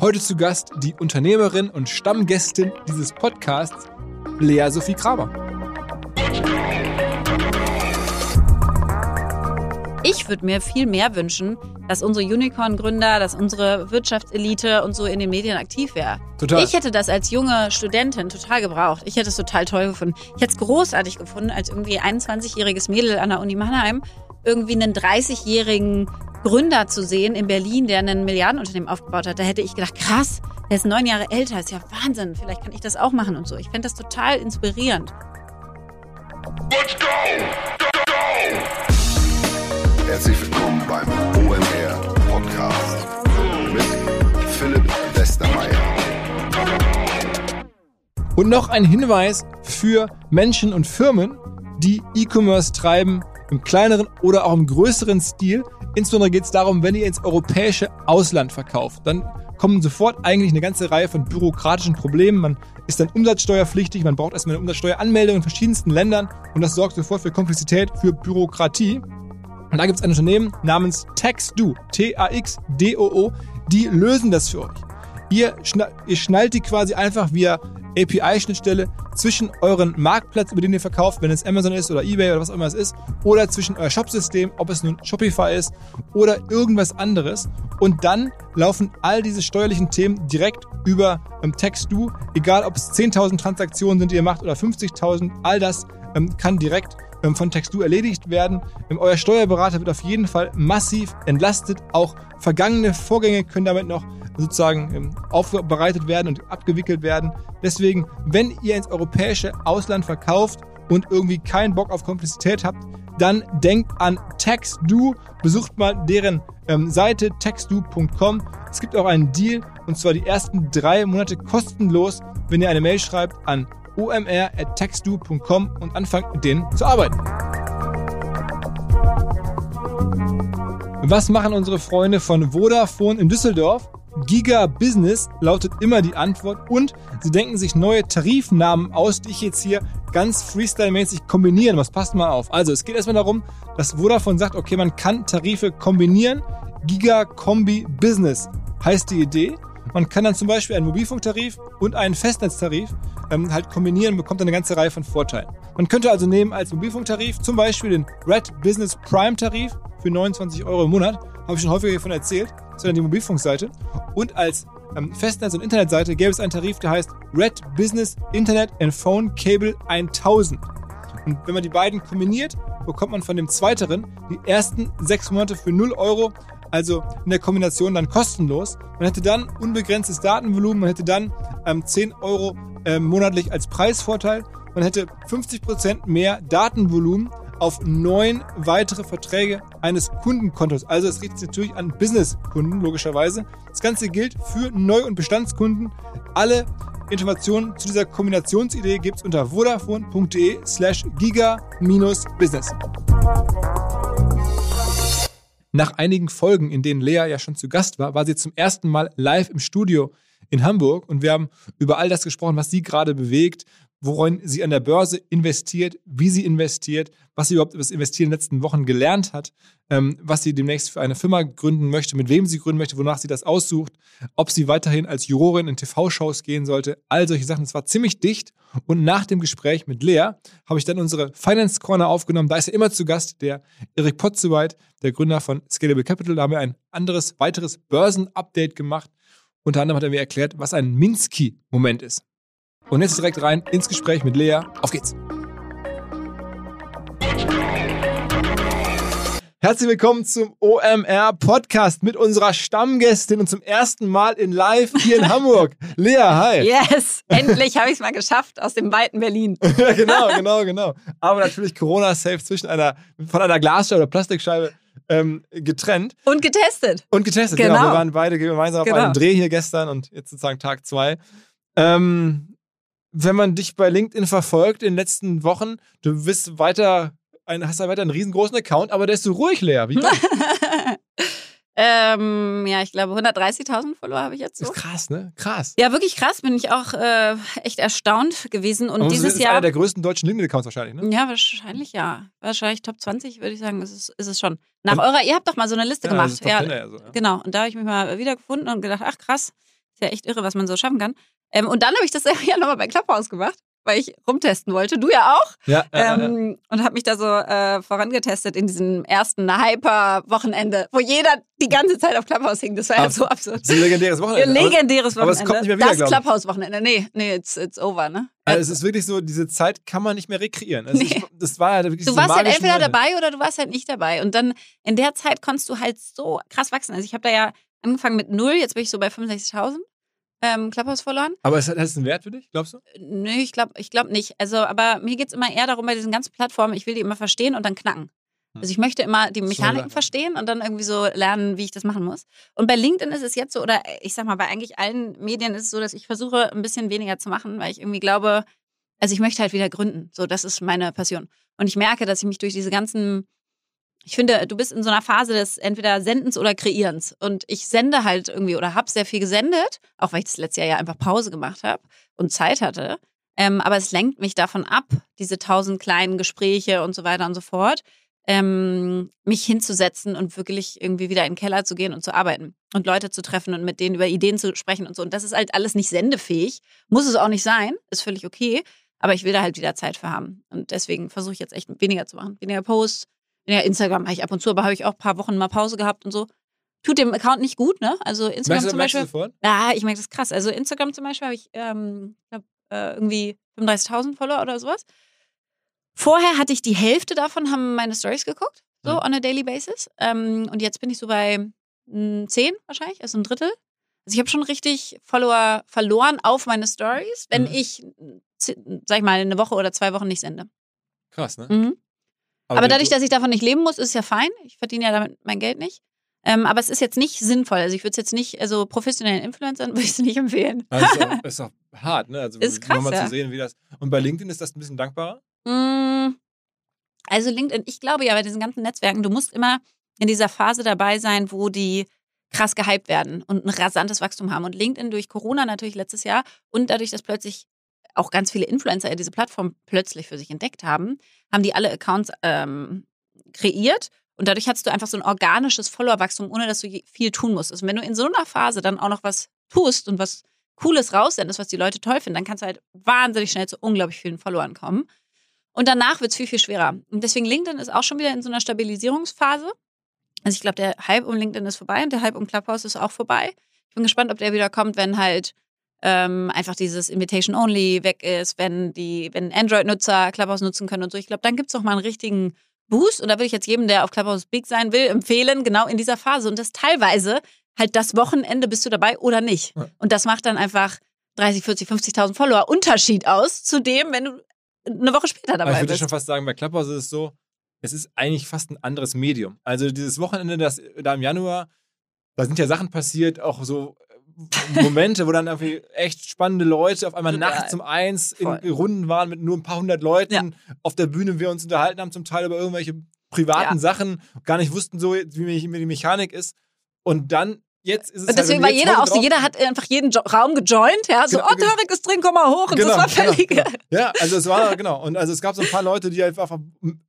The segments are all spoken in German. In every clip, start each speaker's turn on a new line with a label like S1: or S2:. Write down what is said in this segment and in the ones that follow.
S1: Heute zu Gast die Unternehmerin und Stammgästin dieses Podcasts, Lea Sophie Kramer.
S2: Ich würde mir viel mehr wünschen, dass unsere Unicorn-Gründer, dass unsere Wirtschaftselite und so in den Medien aktiv wäre.
S1: Total.
S2: Ich hätte das als junge Studentin total gebraucht. Ich hätte es total toll gefunden. Ich hätte es großartig gefunden, als irgendwie 21-jähriges Mädel an der Uni Mannheim irgendwie einen 30-jährigen Gründer zu sehen in Berlin, der ein Milliardenunternehmen aufgebaut hat. Da hätte ich gedacht, krass, der ist neun Jahre älter, ist ja Wahnsinn. Vielleicht kann ich das auch machen und so. Ich fände das total inspirierend.
S3: Let's go! Go, go! Herzlich willkommen beim OMR Podcast mit Philipp Westermeier.
S1: Und noch ein Hinweis für Menschen und Firmen, die E-Commerce treiben, im kleineren oder auch im größeren Stil. Insbesondere geht es darum, wenn ihr ins europäische Ausland verkauft, dann kommen sofort eigentlich eine ganze Reihe von bürokratischen Problemen. Man ist dann umsatzsteuerpflichtig, man braucht erstmal eine Umsatzsteueranmeldung in verschiedensten Ländern und das sorgt sofort für Komplexität, für Bürokratie. Und da gibt es ein Unternehmen namens TaxDo, T-A-X-D-O-O, die lösen das für euch. Ihr, schna ihr schnallt die quasi einfach via API-Schnittstelle zwischen euren Marktplatz, über den ihr verkauft, wenn es Amazon ist oder eBay oder was auch immer es ist, oder zwischen euer Shopsystem, ob es nun Shopify ist oder irgendwas anderes. Und dann laufen all diese steuerlichen Themen direkt über ähm, TextDo, egal ob es 10.000 Transaktionen sind, die ihr macht oder 50.000, all das ähm, kann direkt ähm, von Textur erledigt werden. Ähm, euer Steuerberater wird auf jeden Fall massiv entlastet. Auch vergangene Vorgänge können damit noch sozusagen ähm, aufbereitet werden und abgewickelt werden. Deswegen, wenn ihr ins europäische Ausland verkauft und irgendwie keinen Bock auf Komplexität habt, dann denkt an TaxDo, besucht mal deren ähm, Seite taxdo.com. Es gibt auch einen Deal und zwar die ersten drei Monate kostenlos, wenn ihr eine Mail schreibt an omr.textu.com und anfangt mit denen zu arbeiten. Was machen unsere Freunde von Vodafone in Düsseldorf? Giga Business lautet immer die Antwort und sie denken sich neue Tarifnamen aus, die ich jetzt hier ganz freestyle-mäßig kombinieren. Was passt mal auf? Also es geht erstmal darum, dass Vodafone sagt, okay, man kann Tarife kombinieren. Giga Kombi Business heißt die Idee. Man kann dann zum Beispiel einen Mobilfunktarif und einen Festnetztarif ähm, halt kombinieren und bekommt eine ganze Reihe von Vorteilen. Man könnte also nehmen als Mobilfunktarif zum Beispiel den Red Business Prime Tarif für 29 Euro im Monat. Habe ich schon häufiger davon erzählt. Dann die Mobilfunkseite. Und als ähm, Festnetz- und Internetseite gäbe es einen Tarif, der heißt Red Business Internet and Phone Cable 1000. Und wenn man die beiden kombiniert, bekommt man von dem zweiteren die ersten sechs Monate für 0 Euro also in der Kombination dann kostenlos. Man hätte dann unbegrenztes Datenvolumen, man hätte dann ähm, 10 Euro äh, monatlich als Preisvorteil, man hätte 50% mehr Datenvolumen auf neun weitere Verträge eines Kundenkontos. Also es richtet sich natürlich an Businesskunden, logischerweise. Das Ganze gilt für Neu- und Bestandskunden. Alle Informationen zu dieser Kombinationsidee gibt es unter vodafone.de slash giga-business. Nach einigen Folgen, in denen Lea ja schon zu Gast war, war sie zum ersten Mal live im Studio in Hamburg und wir haben über all das gesprochen, was sie gerade bewegt, worin sie an der Börse investiert, wie sie investiert, was sie überhaupt über das Investieren in den letzten Wochen gelernt hat, ähm, was sie demnächst für eine Firma gründen möchte, mit wem sie gründen möchte, wonach sie das aussucht, ob sie weiterhin als Jurorin in TV-Shows gehen sollte, all solche Sachen. Es war ziemlich dicht und nach dem Gespräch mit Lea habe ich dann unsere Finance Corner aufgenommen. Da ist ja immer zu Gast der Erik Potzeweit, der Gründer von Scalable Capital. Da haben wir ein anderes, weiteres Börsen-Update gemacht. Unter anderem hat er mir erklärt, was ein Minsky-Moment ist. Und jetzt direkt rein ins Gespräch mit Lea. Auf geht's! Herzlich willkommen zum OMR Podcast mit unserer Stammgästin und zum ersten Mal in Live hier in Hamburg. Lea, hi.
S2: Yes, endlich habe ich es mal geschafft aus dem weiten Berlin.
S1: ja, genau, genau, genau. Aber natürlich Corona-safe zwischen einer, von einer Glasscheibe oder Plastikscheibe ähm, getrennt.
S2: Und getestet.
S1: Und getestet, genau.
S2: Genau.
S1: Wir waren beide gemeinsam
S2: Genau.
S1: auf einem Dreh hier gestern und jetzt sozusagen Tag zwei. Ähm, wenn man dich bei LinkedIn verfolgt in den letzten Wochen, du bist weiter, ein, hast ja weiter einen riesengroßen Account, aber der ist so ruhig leer. Wie
S2: ähm, ja, ich glaube 130.000 Follower habe ich jetzt so.
S1: ist krass, ne? Krass.
S2: Ja, wirklich krass. Bin ich auch äh, echt erstaunt gewesen. Und
S1: Aber
S2: dieses
S1: das ist
S2: Jahr.
S1: einer der größten deutschen LinkedIn-Accounts wahrscheinlich, ne?
S2: Ja, wahrscheinlich ja. Wahrscheinlich Top 20, würde ich sagen, ist es, ist es schon. Nach
S1: Und-
S2: eurer, ihr habt doch mal so eine Liste
S1: Ja, das
S2: gemacht.
S1: ist Top
S2: Ja,
S1: 10 ja
S2: genau. Und da habe ich mich mal wieder gefunden und gedacht, ach krass, Ist ja echt irre, was man so schaffen kann. Ähm, und dann habe ich das ja nochmal bei Clubhouse gemacht, weil ich rumtesten wollte. Du ja auch.
S1: Ja,
S2: Ähm, und habe mich da so äh, vorangetestet in diesem ersten Hyper-Wochenende, wo jeder die ganze Zeit auf Clubhouse hing. Das war ja
S1: Aber
S2: so absurd.
S1: Das ist ein legendäres Wochenende.
S2: Legendäres
S1: aber es
S2: Wochenende.
S1: kommt nicht mehr wieder,
S2: das. Clubhouse-Wochenende. Nee, nee, it's, it's over, ne?
S1: Also es ist wirklich so, diese Zeit kann man nicht mehr rekreieren. Also
S2: Nee.
S1: ich, das war ja wirklich
S2: Du
S1: so
S2: warst halt entweder
S1: Momente.
S2: dabei oder du warst halt nicht dabei. Und dann in der Zeit konntest du halt so krass wachsen. Also ich habe da ja angefangen mit null, jetzt bin ich so bei 65.000 ähm, Clubhouse verloren.
S1: Aber es hat, es einen Wert für dich, glaubst du?
S2: Nee, ich glaube ich glaub nicht. Also, aber mir geht's immer eher darum, bei diesen ganzen Plattformen, ich will die immer verstehen und dann knacken.
S1: Hm.
S2: Also ich möchte immer die Mechaniken
S1: Sache.
S2: verstehen und dann irgendwie so lernen, wie ich das machen muss. Und bei LinkedIn ist es jetzt so, oder ich sag mal, bei eigentlich allen Medien ist es so, dass ich versuche, ein bisschen weniger zu machen, weil ich irgendwie glaube, also ich möchte halt wieder gründen. So, das ist meine Passion. Und ich merke, dass ich mich durch diese ganzen, ich finde, du bist in so einer Phase des entweder Sendens oder Kreierens. Und ich sende halt irgendwie oder habe sehr viel gesendet, auch weil ich das letzte Jahr ja einfach Pause gemacht habe und Zeit hatte. Ähm, aber es lenkt mich davon ab, diese tausend kleinen Gespräche und so weiter und so fort, ähm, mich hinzusetzen und wirklich irgendwie wieder in den Keller zu gehen und zu arbeiten und Leute zu treffen und mit denen über Ideen zu sprechen und so. Und das ist halt alles nicht sendefähig. Muss es auch nicht sein, ist völlig okay. Aber ich will da halt wieder Zeit für haben. Und deswegen versuche ich jetzt echt weniger zu machen. Weniger Posts, weniger Instagram mache ich ab und zu, aber habe ich auch ein paar Wochen mal Pause gehabt und so. Tut dem Account nicht gut, ne? Also Instagram
S1: Merkst
S2: zum
S1: merkst du
S2: Beispiel.
S1: sofort?
S2: Ja, ich merke das krass. Also Instagram zum Beispiel habe ich, ähm, glaub, äh, irgendwie 35.000 Follower oder sowas. Vorher hatte ich die Hälfte davon, haben meine Stories geguckt, so
S1: Mhm.
S2: on a daily basis. Ähm, und jetzt bin ich so bei mh, 10 wahrscheinlich, also ein Drittel. Also ich habe schon richtig Follower verloren auf meine Stories, wenn
S1: Mhm.
S2: ich, z- sag ich mal, eine Woche oder zwei Wochen nicht sende.
S1: Krass, ne?
S2: Mhm. Aber,
S1: der-
S2: dadurch, dass ich davon nicht leben muss, ist es ja fein. Ich verdiene ja damit mein Geld nicht. Ähm, aber es ist jetzt nicht sinnvoll. Also ich würde es jetzt nicht, also professionellen Influencern würde ich es nicht empfehlen.
S1: Also ist, auch, auch hart, ne? Also
S2: Ist krass,
S1: nochmal
S2: ja.
S1: zu sehen, wie das. Und bei LinkedIn ist das ein bisschen dankbarer.
S2: Mm, Also LinkedIn, ich glaube ja bei diesen ganzen Netzwerken, du musst immer in dieser Phase dabei sein, wo die krass gehypt werden und ein rasantes Wachstum haben. Und LinkedIn durch Corona natürlich letztes Jahr und dadurch, dass plötzlich auch ganz viele Influencer diese Plattform plötzlich für sich entdeckt haben, haben die alle Accounts ähm, kreiert. Und dadurch hattest du einfach so ein organisches Followerwachstum, ohne dass du viel tun musstest. Und wenn du in so einer Phase dann auch noch was tust und was Cooles raussendest, was die Leute toll finden, dann kannst du halt wahnsinnig schnell zu unglaublich vielen Followern kommen. Und danach wird es viel, viel schwerer. Und deswegen LinkedIn ist auch schon wieder in so einer Stabilisierungsphase. Also ich glaube, der Hype um LinkedIn ist vorbei und der Hype um Clubhouse ist auch vorbei. Ich bin gespannt, ob der wieder kommt, wenn halt ähm, einfach dieses Invitation Only weg ist, wenn die, wenn Android-Nutzer Clubhouse nutzen können und so. Ich glaube, dann gibt es auch mal einen richtigen Boost. Und da würde ich jetzt jedem, der auf Clubhouse big sein will, empfehlen, genau in dieser Phase. Und das teilweise halt das Wochenende bist du dabei oder nicht.
S1: Ja.
S2: Und das macht dann einfach 30, 40, 50.000 Follower Unterschied aus zu dem, wenn du eine Woche später
S1: Aber ich
S2: dabei
S1: würde
S2: bist.
S1: schon fast sagen, bei Clubhouse ist es so, es ist eigentlich fast ein anderes Medium. Also dieses Wochenende, das da im Januar, da sind ja Sachen passiert, auch so Momente, wo dann irgendwie echt spannende Leute auf einmal
S2: Total.
S1: nachts um eins in
S2: Voll.
S1: Runden waren mit nur ein paar hundert Leuten
S2: Ja.
S1: auf der Bühne, wir uns unterhalten haben, zum Teil über irgendwelche privaten
S2: Ja.
S1: Sachen, gar nicht wussten so, wie die Mechanik ist. Und dann, jetzt ist es
S2: Und deswegen
S1: halt,
S2: war jeder auch so, jeder hat einfach jeden jo Raum gejoint, ja, so,
S1: Genau,
S2: oh, Tarek ist drin, komm mal hoch. Und
S1: Genau,
S2: das war
S1: genau,
S2: völlig.
S1: genau. Ja, also es war, genau. Und also es gab so ein paar Leute, die einfach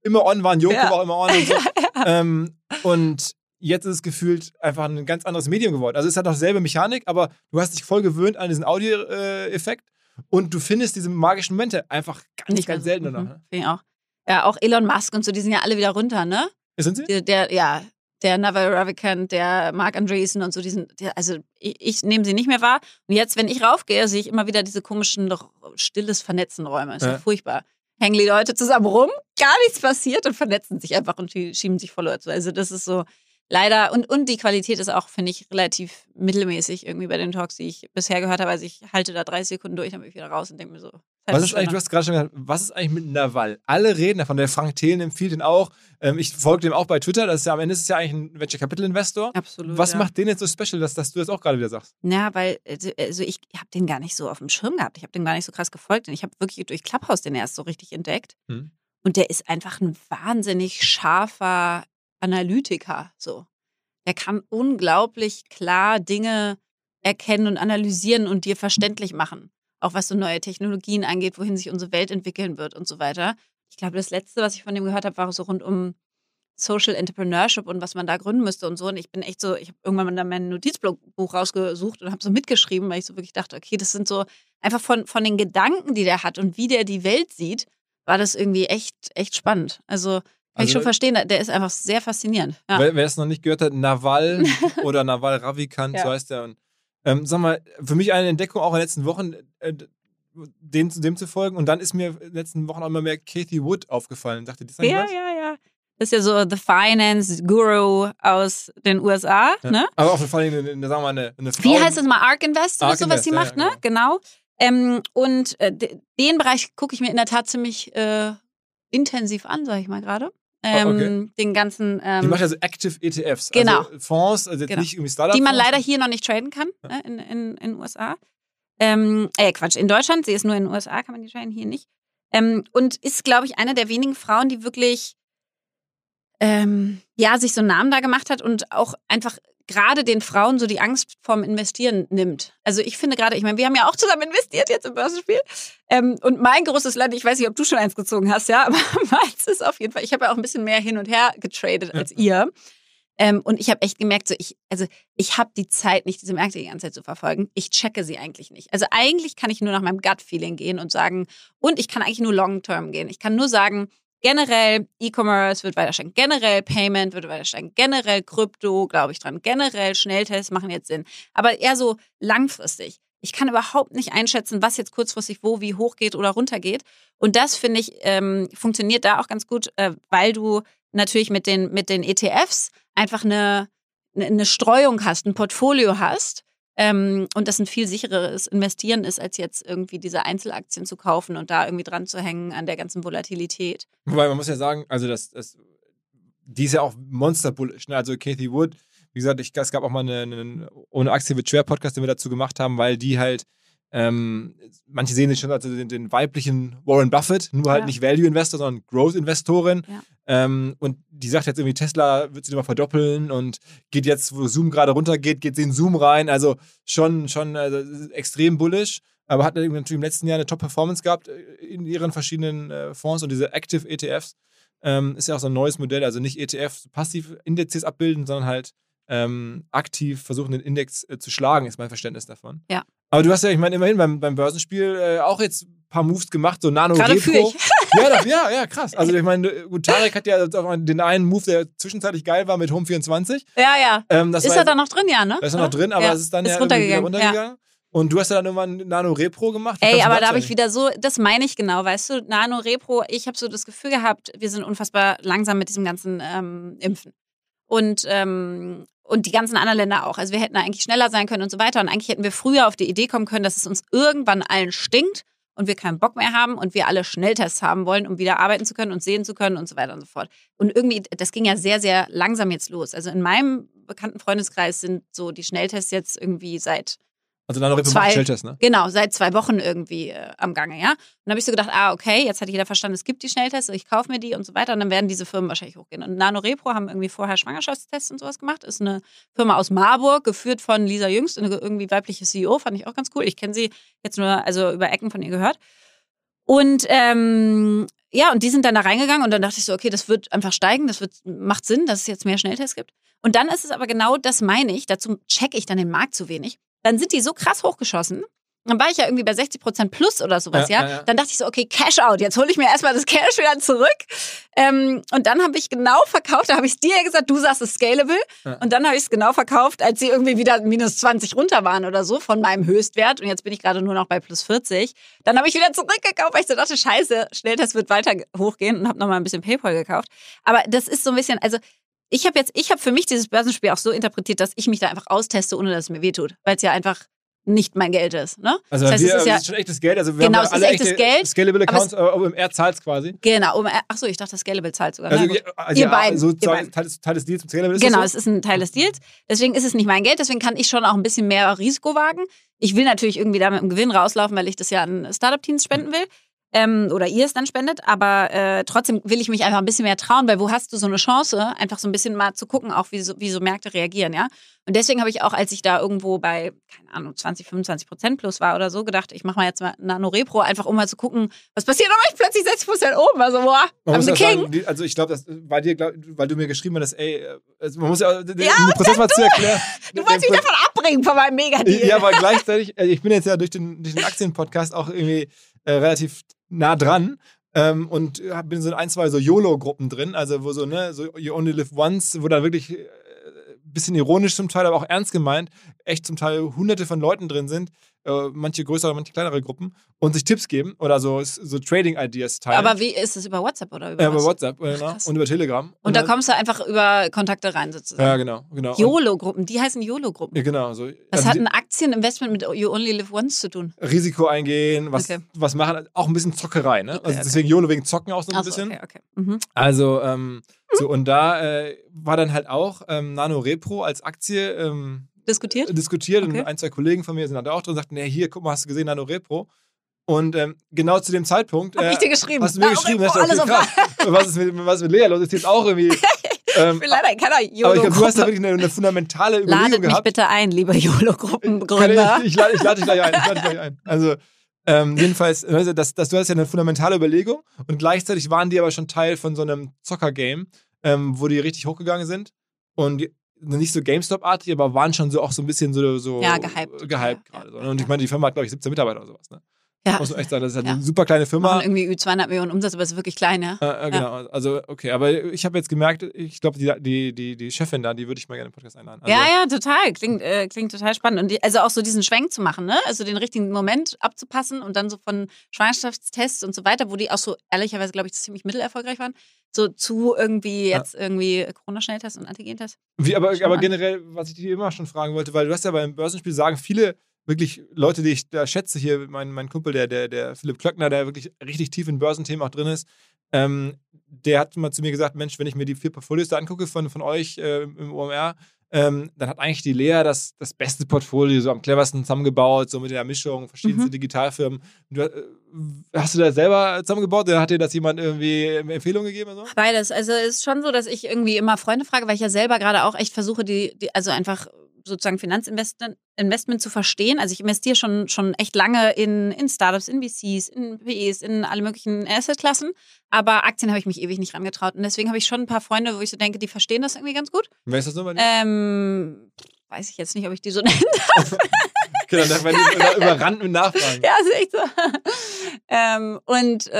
S1: immer on waren. Joko
S2: Ja.
S1: war immer on und so. Ähm, und jetzt ist es gefühlt einfach ein ganz anderes Medium geworden. Also es hat auch selbe Mechanik, aber du hast dich voll gewöhnt an diesen Audio-Effekt und du findest diese magischen Momente einfach ganz,
S2: Nicht
S1: ganz selten.
S2: Mhm,
S1: Ne?
S2: Ich auch. Ja, auch Elon Musk und so, die sind ja alle wieder runter, ne?
S1: Sind sie?
S2: Der, der ja, der Naval Ravikant, der Mark Andreessen und so, die sind, der, also ich, ich nehme sie nicht mehr wahr. Und jetzt, wenn ich raufgehe, sehe ich immer wieder diese komischen, doch stilles Vernetzen Räume. Ist ja.
S1: Ja.
S2: furchtbar. Hängen die Leute zusammen rum, gar nichts passiert und vernetzen sich einfach und schie- schieben sich Follower zu. Also das ist so leider, und, und die Qualität ist auch, finde ich, relativ mittelmäßig irgendwie bei den Talks, die ich bisher gehört habe. Also ich halte da drei Sekunden durch, dann bin ich wieder raus und denke mir so.
S1: Was ist eigentlich, du hast gerade schon gesagt, was ist eigentlich mit Naval? Alle reden davon, der Frank Thelen empfiehlt den auch. Ähm, ich folge dem auch bei Twitter, das ist ja am Ende ist es ja eigentlich ein Venture Capital Investor.
S2: Absolut.
S1: Was
S2: ja.
S1: macht den jetzt so special, dass, dass du das auch gerade wieder sagst?
S2: Ja, weil also, also ich habe den gar nicht so auf dem Schirm gehabt. Ich habe den gar nicht so krass gefolgt. Und ich habe wirklich durch Clubhouse den erst so richtig entdeckt.
S1: Hm.
S2: Und der ist einfach ein wahnsinnig scharfer Analytiker. So. Der kann unglaublich klar Dinge erkennen und analysieren und dir verständlich machen. Auch was so neue Technologien angeht, wohin sich unsere Welt entwickeln wird und so weiter. Ich glaube, das letzte, was ich von dem gehört habe, war so rund um Social Entrepreneurship und was man da gründen müsste und so. Und ich bin echt so, ich habe irgendwann mal mein Notizbuch rausgesucht und habe so mitgeschrieben, weil ich so wirklich dachte, okay, das sind so einfach von, von den Gedanken, die der hat und wie der die Welt sieht, war das irgendwie echt, echt spannend. Also kann ich
S1: Also-
S2: schon verstehen, der ist einfach sehr faszinierend. Ja.
S1: Wer, wer es noch nicht gehört hat, Naval oder Naval Ravikant,
S2: Ja.
S1: so heißt der. Und, ähm, sag mal, für mich eine Entdeckung auch in den letzten Wochen, äh, dem, dem zu folgen. Und dann ist mir in den letzten Wochen auch immer mehr Kathy Wood aufgefallen. Dachte, die ist
S2: Ja, ja, ja. Das ist ja so The Finance Guru aus den USA,
S1: Ja.
S2: ne?
S1: Aber auch vor allem, eine, eine, sagen wir mal, eine, eine Frau.
S2: Wie heißt das mal? Ark Invest oder
S1: Ark
S2: so, was sie
S1: ja,
S2: macht, ne? Genau. Ähm, und äh, de- den Bereich gucke ich mir in der Tat ziemlich äh, intensiv an, sage ich mal gerade. Ähm,
S1: Oh, okay.
S2: Den ganzen,
S1: Die
S2: ähm,
S1: macht ja so Active ETFs.
S2: Genau.
S1: Also Fonds, also jetzt
S2: Genau.
S1: nicht irgendwie Startup.
S2: die man leider hier noch nicht traden kann
S1: Ja.
S2: ne, in, in, in den USA. Ähm, äh, Quatsch, in Deutschland, sie ist nur in den USA, kann man die traden, hier nicht. Ähm, und ist, glaube ich, eine der wenigen Frauen, die wirklich ähm, ja, sich so einen Namen da gemacht hat und auch einfach gerade den Frauen so die Angst vorm Investieren nimmt. Also ich finde gerade, ich meine, wir haben ja auch zusammen investiert jetzt im Börsenspiel. Ähm, und mein großes Land, ich weiß nicht, ob du schon eins gezogen hast, ja, aber meins ist auf jeden Fall, ich habe ja auch ein bisschen mehr hin und her getradet als ihr. Ähm, und ich habe echt gemerkt, so ich, also ich habe die Zeit nicht, diese Märkte die ganze Zeit zu verfolgen. Ich checke sie eigentlich nicht. Also eigentlich kann ich nur nach meinem Gut-Feeling gehen und sagen, und ich kann eigentlich nur Long-Term gehen. Ich kann nur sagen, generell E-Commerce wird weiter steigen, generell Payment wird weiter steigen, generell Krypto, glaube ich dran, generell Schnelltests machen jetzt Sinn. Aber eher so langfristig. Ich kann überhaupt nicht einschätzen, was jetzt kurzfristig wo, wie hoch geht oder runter geht. Und das finde ich ähm, funktioniert da auch ganz gut, äh, weil du natürlich mit den, mit den ETFs einfach eine, eine- eine Streuung hast, ein Portfolio hast. Ähm, und das ein viel sichereres Investieren ist, als jetzt irgendwie diese Einzelaktien zu kaufen und da irgendwie dran zu hängen an der ganzen Volatilität.
S1: Wobei man muss ja sagen, also das, das die ist ja auch monsterbullish. Ne? Also Kathy Wood, wie gesagt, ich, es gab auch mal einen eine, ohne Aktie wird schwer Podcast, den wir dazu gemacht haben, weil die halt ähm, manche sehen sich schon als den, den weiblichen Warren Buffett, nur halt
S2: Ja.
S1: nicht Value Investor, sondern Growth Investorin.
S2: Ja.
S1: Ähm, und die sagt jetzt irgendwie, Tesla wird sich immer verdoppeln und geht jetzt, wo Zoom gerade runtergeht, geht sie in Zoom rein. Also schon, schon also extrem bullish. Aber hat natürlich im letzten Jahr eine Top-Performance gehabt äh, in ihren verschiedenen äh, Fonds und diese Active ETFs ähm, ist ja auch so ein neues Modell. Also nicht ETF passiv Indizes abbilden, sondern halt ähm, aktiv versuchen, den Index äh, zu schlagen, ist mein Verständnis davon.
S2: Ja.
S1: Aber du hast ja, ich meine, immerhin beim, beim Börsenspiel äh, auch jetzt ein paar Moves gemacht, so Nano
S2: Gerade
S1: Repro. Ja, das, ja, ja, krass. Also ich meine, äh, gut, Tarek hat ja den einen Move, der zwischenzeitlich geil war mit Home 24.
S2: Ja, ja.
S1: Ähm,
S2: ist er da noch drin, ja, ne?
S1: da ist er noch drin, aber
S2: Ja,
S1: es ist dann
S2: ist
S1: ja wieder
S2: runtergegangen, ja.
S1: runtergegangen. Und du hast ja dann irgendwann Nano Repro gemacht.
S2: Ey, aber da habe ich wieder so, das meine ich genau, weißt du, Nano Repro, ich habe so das Gefühl gehabt, wir sind unfassbar langsam mit diesem ganzen ähm, Impfen. Und, ähm, und die ganzen anderen Länder auch. Also wir hätten eigentlich schneller sein können und so weiter. Und eigentlich hätten wir früher auf die Idee kommen können, dass es uns irgendwann allen stinkt und wir keinen Bock mehr haben und wir alle Schnelltests haben wollen, um wieder arbeiten zu können und sehen zu können und so weiter und so fort. Und irgendwie, das ging ja sehr, sehr langsam jetzt los. Also in meinem bekannten Freundeskreis sind so die Schnelltests jetzt irgendwie seit
S1: Also Nano Repro
S2: zwei-
S1: macht Schnelltest, ne?
S2: Genau, seit zwei Wochen irgendwie äh, am Gange, ja. Und dann habe ich so gedacht, ah, okay, jetzt hat jeder verstanden, es gibt die Schnelltests, ich kaufe mir die und so weiter. Und dann werden diese Firmen wahrscheinlich hochgehen. Und Nano Repro haben irgendwie vorher Schwangerschaftstests und sowas gemacht. Ist eine Firma aus Marburg, geführt von Lisa Jüngst, eine irgendwie weibliche CEO, fand ich auch ganz cool. Ich kenne sie jetzt nur, also über Ecken von ihr gehört. Und ähm, ja, und die sind dann da reingegangen und dann dachte ich so, okay, das wird einfach steigen, das wird, macht Sinn, dass es jetzt mehr Schnelltests gibt. Und dann ist es aber genau das meine ich, dazu checke ich dann den Markt zu wenig. Dann sind die so krass hochgeschossen. Dann war ich ja irgendwie bei 60 Prozent plus oder sowas,
S1: Ja,
S2: ja,
S1: ja.
S2: Dann dachte ich so, okay, Cash out. Jetzt hole ich mir erstmal das Cash wieder zurück. Ähm, und dann habe ich genau verkauft, da habe ich es dir ja gesagt, du sagst es scalable.
S1: Ja.
S2: Und dann habe ich es genau verkauft, als sie irgendwie wieder minus 20 runter waren oder so von meinem Höchstwert. Und jetzt bin ich gerade nur noch bei plus 40. Dann habe ich wieder zurückgekauft, weil ich so dachte, scheiße, Schnelltest wird weiter hochgehen und habe nochmal ein bisschen PayPal gekauft. Aber das ist so ein bisschen, also ich habe jetzt, ich habe für mich dieses Börsenspiel auch so interpretiert, dass ich mich da einfach austeste, ohne dass es mir wehtut. Weil es ja einfach nicht mein Geld ist. Ne?
S1: Also
S2: das heißt,
S1: wir,
S2: es ist ja
S1: das ist schon echtes Geld. Also wir
S2: Genau,
S1: haben
S2: es
S1: ja
S2: ist
S1: alle
S2: echtes
S1: echte
S2: Geld,
S1: Scalable Accounts, aber OMR zahlt quasi.
S2: genau. Um, ach so, ich dachte, das Scalable zahlt sogar.
S1: Also, ihr, also
S2: Ihr
S1: ja,
S2: beiden,
S1: so
S2: ihr
S1: Teil,
S2: beiden.
S1: Teil, des, Teil des Deals mit Scalable ist
S2: Genau,
S1: das
S2: es ist ein Teil des Deals. Deswegen ist es nicht mein Geld, deswegen kann ich schon auch ein bisschen mehr Risiko wagen. Ich will natürlich irgendwie da mit dem Gewinn rauslaufen, weil ich das ja an Startup-Teams spenden will. Ähm, oder ihr es dann spendet, aber äh, trotzdem will ich mich einfach ein bisschen mehr trauen, weil wo hast du so eine Chance, einfach so ein bisschen mal zu gucken, auch wie so, wie so Märkte reagieren, ja. Und deswegen habe ich auch, als ich da irgendwo bei, keine Ahnung, 20, 25 Prozent plus war oder so, gedacht, ich mache mal jetzt mal Nano Repro, einfach um mal zu gucken, was passiert. War ich plötzlich 60 Prozent oben, also boah, I'm the king.
S1: sagen, also ich glaube, das bei dir, glaub, weil du mir geschrieben hast, ey, äh, also man muss ja,
S2: Ja,
S1: den Prozess mal zu erklären.
S2: Du wolltest mich davon abbringen, von meinem Mega-Deal.
S1: Ja, aber gleichzeitig, äh, ich bin jetzt ja durch den, durch den Aktienpodcast auch irgendwie äh, relativ nah dran. Ähm, und hab- bin so in ein, zwei so YOLO-Gruppen drin, also wo so, ne, so You Only Live Once, wo da wirklich äh, bisschen ironisch zum Teil, aber auch ernst gemeint, echt zum Teil hunderte von Leuten drin sind, äh, manche größere, manche kleinere Gruppen, und sich Tipps geben oder so, so Trading-Ideas teilen.
S2: Aber wie ist es über WhatsApp oder über
S1: ja, über? WhatsApp genau, und über Telegram.
S2: Und da
S1: dann-
S2: kommst du einfach über Kontakte rein sozusagen.
S1: Ja, genau. genau. Und-
S2: YOLO-Gruppen, die heißen YOLO-Gruppen.
S1: Ja, genau. So,
S2: Was
S1: also
S2: hat ein Aktieninvestment mit You Only Live Once zu tun?
S1: Risiko eingehen, was,
S2: Okay.
S1: was machen, auch ein bisschen Zockerei, ne?
S2: Okay,
S1: also
S2: okay.
S1: deswegen YOLO wegen Zocken auch so ein
S2: Achso,
S1: bisschen.
S2: okay, okay. Mhm.
S1: Also, ähm, so, und da äh, war dann halt auch ähm, Nano Repro als Aktie ähm,
S2: Diskutiert?
S1: diskutiert
S2: Okay.
S1: und ein, zwei Kollegen von mir sind da auch drin und sagten, nee, hier, guck mal, hast du gesehen, Nano Repro? Und ähm, genau zu dem Zeitpunkt äh,
S2: ich
S1: hast du mir
S2: Nano
S1: geschrieben, hast du, okay,
S2: alles
S1: krass, was ist mit, was ist mit Lea los? Ist jetzt auch irgendwie. ähm,
S2: Ich bin leider keiner
S1: aber ich glaube, du hast da
S2: YOLO-Gruppe.
S1: wirklich eine, eine fundamentale Überlegung
S2: Ladet mich
S1: gehabt.
S2: bitte ein, lieber YOLO-Gruppengründer.
S1: Ich, ich, lade, ich lade dich gleich ein. Ich lade dich gleich ein. Also, ähm, jedenfalls, das, das, du hast ja eine fundamentale Überlegung und gleichzeitig waren die aber schon Teil von so einem Zocker-Game, ähm, wo die richtig hochgegangen sind und nicht so GameStop-artig, aber waren schon so auch so ein bisschen so, so
S2: Ja, gehypt.
S1: gehypt
S2: Ja,
S1: gerade.
S2: ja,
S1: so. Und ich meine, die Firma hat, glaube ich, 17 Mitarbeiter oder sowas. Ne?
S2: Ja,
S1: Muss man echt sagen, das ist halt
S2: Ja.
S1: eine super kleine Firma.
S2: machen irgendwie 200 Millionen Umsatz, aber es ist wirklich klein, ja.
S1: Äh, äh, genau, also okay, aber ich habe jetzt gemerkt, ich glaube, die, die, die, die Chefin da, die würde ich mal gerne im Podcast einladen. Also,
S2: ja, ja, total. Klingt, äh, klingt total spannend. Und die, also auch so diesen Schwenk zu machen, ne? Also den richtigen Moment abzupassen und dann so von Schwangerschaftstests und so weiter, wo die auch so ehrlicherweise, glaube ich, ziemlich mittelerfolgreich waren, so zu irgendwie
S1: Ja.
S2: jetzt irgendwie Corona-Schnelltest und Antigentest.
S1: Wie, aber, aber generell, was ich dir immer schon fragen wollte, weil du hast ja beim Börsenspiel sagen, viele wirklich Leute, die ich da schätze, hier mein, mein Kumpel, der, der, der Philipp Klöckner, der wirklich richtig tief in Börsenthemen auch drin ist, ähm, der hat mal zu mir gesagt, Mensch, wenn ich mir die vier Portfolios da angucke von, von euch äh, im OMR, ähm, dann hat eigentlich die Lea das, das beste Portfolio so am cleversten zusammengebaut, so mit der Mischung, verschiedenste
S2: Mhm.
S1: Digitalfirmen. Du, äh, hast du das selber zusammengebaut oder hat dir das jemand irgendwie Empfehlungen gegeben? Oder so?
S2: Beides. Also es ist schon so, dass ich irgendwie immer Freunde frage, weil ich ja selber gerade auch echt versuche, die, die also einfach sozusagen Finanzinvestment Investment zu verstehen. Also ich investiere schon, schon echt lange in, in Startups, in VCs, in PEs, in alle möglichen Assetklassen. Aber Aktien habe ich mich ewig nicht rangetraut. Und deswegen habe ich schon ein paar Freunde, wo ich so denke, die verstehen das irgendwie ganz gut.
S1: Wer ist das dir?
S2: Ähm, weiß ich jetzt nicht, ob ich die so nenne.
S1: Genau, dann werden die über- überrannt mit Nachfragen.
S2: Ja, ist echt so. ähm, und äh,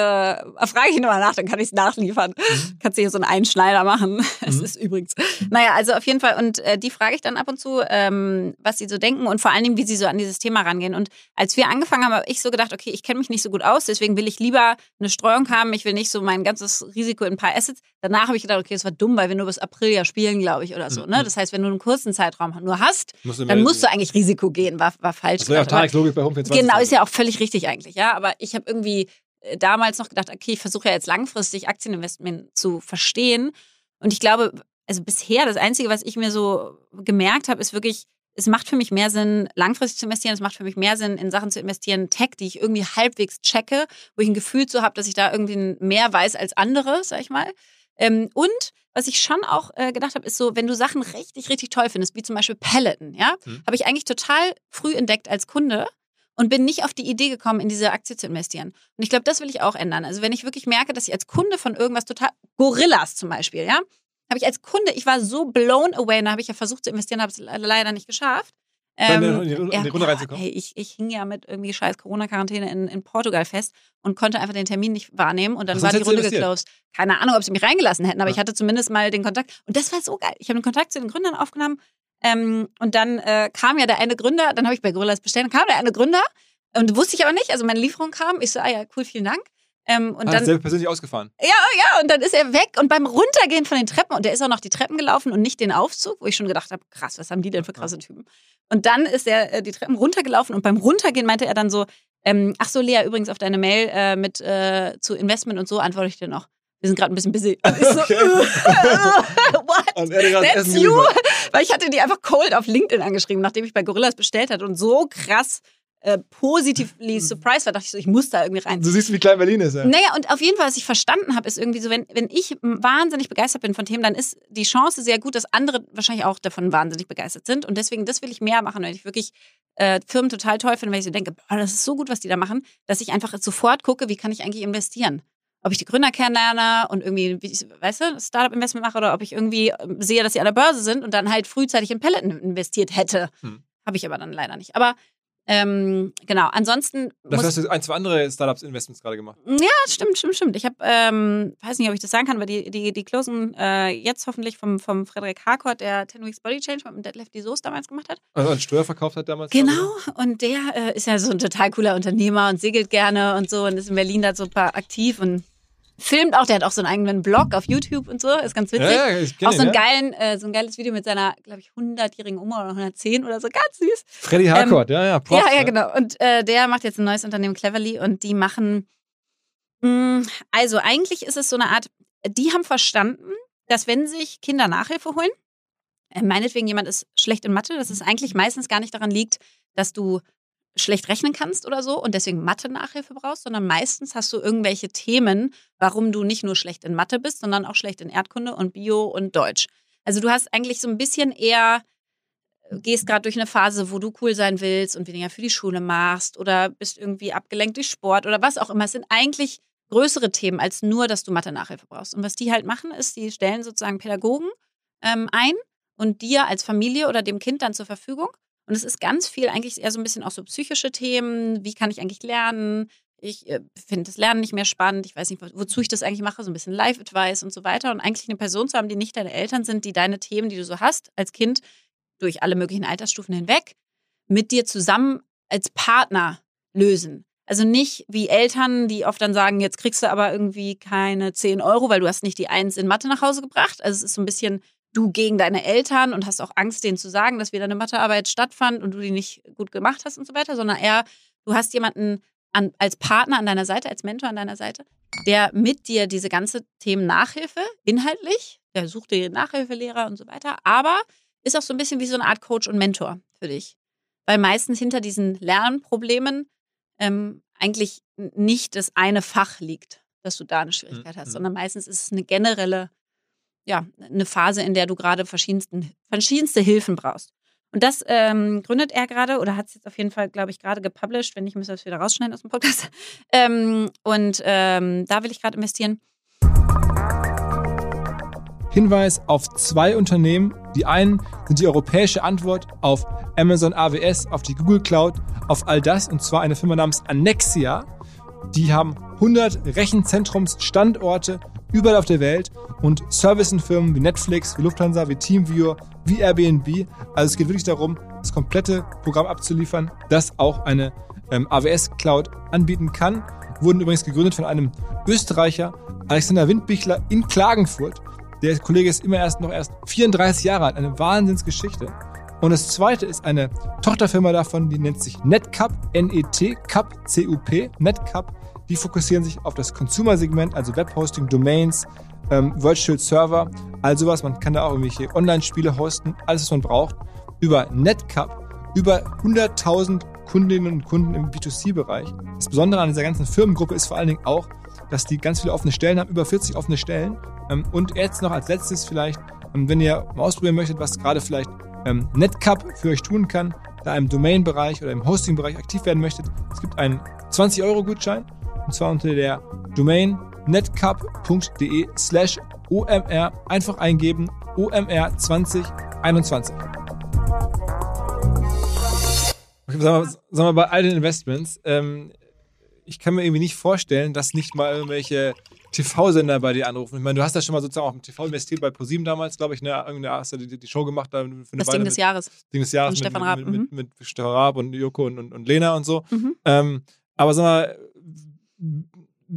S2: frage ich nochmal nach, dann kann ich es nachliefern. Kannst du hier so einen Einschneider machen. Es
S1: Mhm.
S2: ist übrigens. Naja, also auf jeden Fall. Und äh, die frage ich dann ab und zu, ähm, was sie so denken und vor allen Dingen, wie sie so an dieses Thema rangehen. Und als wir angefangen haben, habe ich so gedacht, okay, ich kenne mich nicht so gut aus, deswegen will ich lieber eine Streuung haben. Ich will nicht so mein ganzes Risiko in ein paar Assets. Danach habe ich gedacht, okay, das war dumm, weil wir nur bis April ja spielen, glaube ich, oder so.
S1: Mhm.
S2: Ne? Das heißt, wenn du einen kurzen Zeitraum nur hast,
S1: Musst
S2: dann musst du eigentlich Risiko gehen. War, war falsch. Gedacht. Aber-
S1: Tareks Logik bei Home 24.
S2: Genau, ist ja auch völlig richtig eigentlich, ja. Aber ich habe irgendwie äh, damals noch gedacht, okay, ich versuche ja jetzt langfristig Aktieninvestment zu verstehen. Und ich glaube, also bisher das Einzige, was ich mir so gemerkt habe, ist wirklich, es macht für mich mehr Sinn, langfristig zu investieren. Es macht für mich mehr Sinn, in Sachen zu investieren, Tech, die ich irgendwie halbwegs checke, wo ich ein Gefühl zu habe, dass ich da irgendwie mehr weiß als andere, sag ich mal. Ähm, und was ich schon auch äh, gedacht habe, ist so, wenn du Sachen richtig, richtig toll findest, wie zum Beispiel Peloton, ja,
S1: Hm.
S2: habe ich eigentlich total früh entdeckt als Kunde und bin nicht auf die Idee gekommen, in diese Aktie zu investieren. Und ich glaube, das will ich auch ändern. Also wenn ich wirklich merke, dass ich als Kunde von irgendwas total, Gorillas zum Beispiel, ja, habe ich als Kunde, ich war so blown away, da habe ich ja versucht zu investieren, habe es le- leider nicht geschafft. Ähm,
S1: in die- in die Runde reinzukommen.
S2: Hey, ich, ich hing ja mit irgendwie scheiß Corona-Quarantäne in, in Portugal fest und konnte einfach den Termin nicht wahrnehmen und dann
S1: Ach,
S2: war die Runde geclosed. Keine Ahnung, ob sie mich reingelassen hätten, aber
S1: Ja.
S2: ich hatte zumindest mal den Kontakt. Und das war so geil. Ich habe den Kontakt zu den Gründern aufgenommen ähm, und dann äh, kam ja der eine Gründer, dann habe ich bei Gorillas bestellt, dann kam der eine Gründer und wusste ich aber nicht, also meine Lieferung kam, ich so, ah ja, cool, vielen Dank. Ähm, und
S1: Hat
S2: dann,
S1: selber persönlich ausgefahren.
S2: ja, ja, und dann ist er weg und beim Runtergehen von den Treppen, und der ist auch noch die Treppen gelaufen und nicht den Aufzug, wo ich schon gedacht habe, krass, was haben die denn für krasse Typen? Und dann ist er äh, die Treppen runtergelaufen und beim Runtergehen meinte er dann so, ähm, ach so, Lea, übrigens auf deine Mail äh, mit äh, zu Investment und so antworte ich dir noch. Wir sind gerade ein bisschen busy. Und ich so,
S1: Okay.
S2: what?
S1: Und er
S2: That's
S1: Essen
S2: you? Weil ich hatte die einfach cold auf LinkedIn angeschrieben, nachdem ich bei Gorillas bestellt hatte und so krass äh, positively surprised war, dachte ich so, ich muss da irgendwie rein.
S1: Du siehst, wie klein Berlin ist, ja.
S2: Naja, und auf jeden Fall, was ich verstanden habe, ist irgendwie so, wenn, wenn ich wahnsinnig begeistert bin von Themen, dann ist die Chance sehr gut, dass andere wahrscheinlich auch davon wahnsinnig begeistert sind. Und deswegen, das will ich mehr machen, weil ich wirklich äh, Firmen total toll finde, weil ich so denke, boah, das ist so gut, was die da machen, dass ich einfach sofort gucke, wie kann ich eigentlich investieren ob ich die Gründer kennenlerne und irgendwie, weißt du, Startup-Investment mache oder ob ich irgendwie ähm, sehe, dass sie an der Börse sind und dann halt frühzeitig in Peloton investiert hätte. Hm. Habe ich aber dann leider nicht. Aber ähm, genau, ansonsten.
S1: Das hast du ein, zwei andere Startups-Investments gerade gemacht.
S2: Ja, stimmt, stimmt, stimmt. Ich habe, ähm, weiß nicht, ob ich das sagen kann, aber die, die, die closen äh, jetzt hoffentlich vom, vom Frederik Harcourt, der 10 Weeks Body Change mit Deadlift die Soße damals gemacht hat.
S1: Also einen Steuer verkauft hat damals.
S2: Genau, und der äh, ist ja so ein total cooler Unternehmer und segelt gerne und so und ist in Berlin da super aktiv und filmt auch, der hat auch so einen eigenen Blog auf YouTube und so, ist ganz witzig. Ja, ja, auch so, einen ja. geilen, äh, so ein geiles Video mit seiner, glaube ich, 100-jährigen Oma oder 110 oder so, ganz süß.
S1: Freddy Harcourt, ähm, ja, ja.
S2: Props, ja, ja, genau. Und äh, der macht jetzt ein neues Unternehmen, Cleverly, und die machen, mh, mm, also eigentlich ist es so eine Art, die haben verstanden, dass wenn sich Kinder Nachhilfe holen, äh, meinetwegen jemand ist schlecht in Mathe, dass es eigentlich meistens gar nicht daran liegt, dass du schlecht rechnen kannst oder so und deswegen Mathe-Nachhilfe brauchst, sondern meistens hast du irgendwelche Themen, warum du nicht nur schlecht in Mathe bist, sondern auch schlecht in Erdkunde und Bio und Deutsch. Also du hast eigentlich so ein bisschen eher, äh, gehst gerade durch eine Phase, wo du cool sein willst und weniger für die Schule machst oder bist irgendwie abgelenkt durch Sport oder was auch immer. Es sind eigentlich größere Themen als nur, dass du Mathe-Nachhilfe brauchst. Und was die halt machen, ist, die stellen sozusagen Pädagogen ähm, ein und dir als Familie oder dem Kind dann zur Verfügung. Und es ist ganz viel eigentlich eher so ein bisschen auch so psychische Themen. Wie kann ich eigentlich lernen? Ich äh, finde das Lernen nicht mehr spannend. Ich weiß nicht, wozu ich das eigentlich mache. So ein bisschen Life-Advice und so weiter. Und eigentlich eine Person zu haben, die nicht deine Eltern sind, die deine Themen, die du so hast als Kind, durch alle möglichen Altersstufen hinweg, mit dir zusammen als Partner lösen. Also nicht wie Eltern, die oft dann sagen, jetzt kriegst du aber irgendwie keine 10 Euro, weil du hast nicht die Eins in Mathe nach Hause gebracht. Also es ist so ein bisschen du gegen deine Eltern und hast auch Angst, denen zu sagen, dass wieder eine Mathearbeit stattfand und du die nicht gut gemacht hast und so weiter, sondern eher, du hast jemanden an, als Partner an deiner Seite, als Mentor an deiner Seite, der mit dir diese ganze Themen Nachhilfe, inhaltlich, der sucht dir Nachhilfelehrer und so weiter, aber ist auch so ein bisschen wie so eine Art Coach und Mentor für dich. Weil meistens hinter diesen Lernproblemen ähm, eigentlich nicht das eine Fach liegt, dass du da eine Schwierigkeit hast, mhm. sondern meistens ist es eine generelle ja, eine Phase, in der du gerade verschiedenste Hilfen brauchst. Und das ähm, gründet er gerade oder hat es jetzt auf jeden Fall, glaube ich, gerade gepublished. Wenn nicht, müssen wir es wieder rausschneiden aus dem Podcast. Ähm, und ähm, da will ich gerade investieren.
S1: Hinweis auf zwei Unternehmen. Die einen sind die europäische Antwort auf Amazon AWS, auf die Google Cloud, auf all das. Und zwar eine Firma namens Annexia. Die haben 100 Rechenzentrumsstandorte überall auf der Welt und Servicenfirmen wie Netflix, wie Lufthansa, wie Teamviewer, wie Airbnb. Also es geht wirklich darum, das komplette Programm abzuliefern, das auch eine ähm, AWS-Cloud anbieten kann. Wurden übrigens gegründet von einem Österreicher, Alexander Windbichler in Klagenfurt. Der Kollege ist immer erst noch erst 34 Jahre alt, eine Wahnsinnsgeschichte. Und das zweite ist eine Tochterfirma davon, die nennt sich NetCup, N-E-T, Cup, C-U-P, NetCup. Die fokussieren sich auf das Consumer-Segment, also Webhosting, Domains, ähm, Virtual Server, all sowas. Man kann da auch irgendwelche Online-Spiele hosten, alles, was man braucht. Über NetCup, über 100.000 Kundinnen und Kunden im B2C-Bereich. Das Besondere an dieser ganzen Firmengruppe ist vor allen Dingen auch, dass die ganz viele offene Stellen haben, über 40 offene Stellen. Ähm, und jetzt noch als letztes vielleicht, ähm, wenn ihr mal ausprobieren möchtet, was gerade vielleicht ähm, NetCup für euch tun kann, da im Domain-Bereich oder im Hosting-Bereich aktiv werden möchtet, es gibt einen 20-Euro-Gutschein und zwar unter der Domain netcup.de slash OMR einfach eingeben OMR 2021. Okay, sag, mal, sag mal, bei all den Investments, ähm, ich kann mir irgendwie nicht vorstellen, dass nicht mal irgendwelche TV-Sender bei dir anrufen. Ich meine, du hast ja schon mal sozusagen auch im TV investiert bei ProSieben damals, glaube ich, ne? Irgendeine hast du die, die Show gemacht da für
S2: eine das Weile Ding des
S1: mit,
S2: Jahres.
S1: Ding des Jahres
S2: mit, Stefan
S1: Raab.
S2: Mit,
S1: mhm. mit, Stefan Raab und Joko und, und, und Lena und so. Mhm. Ähm, aber sag mal,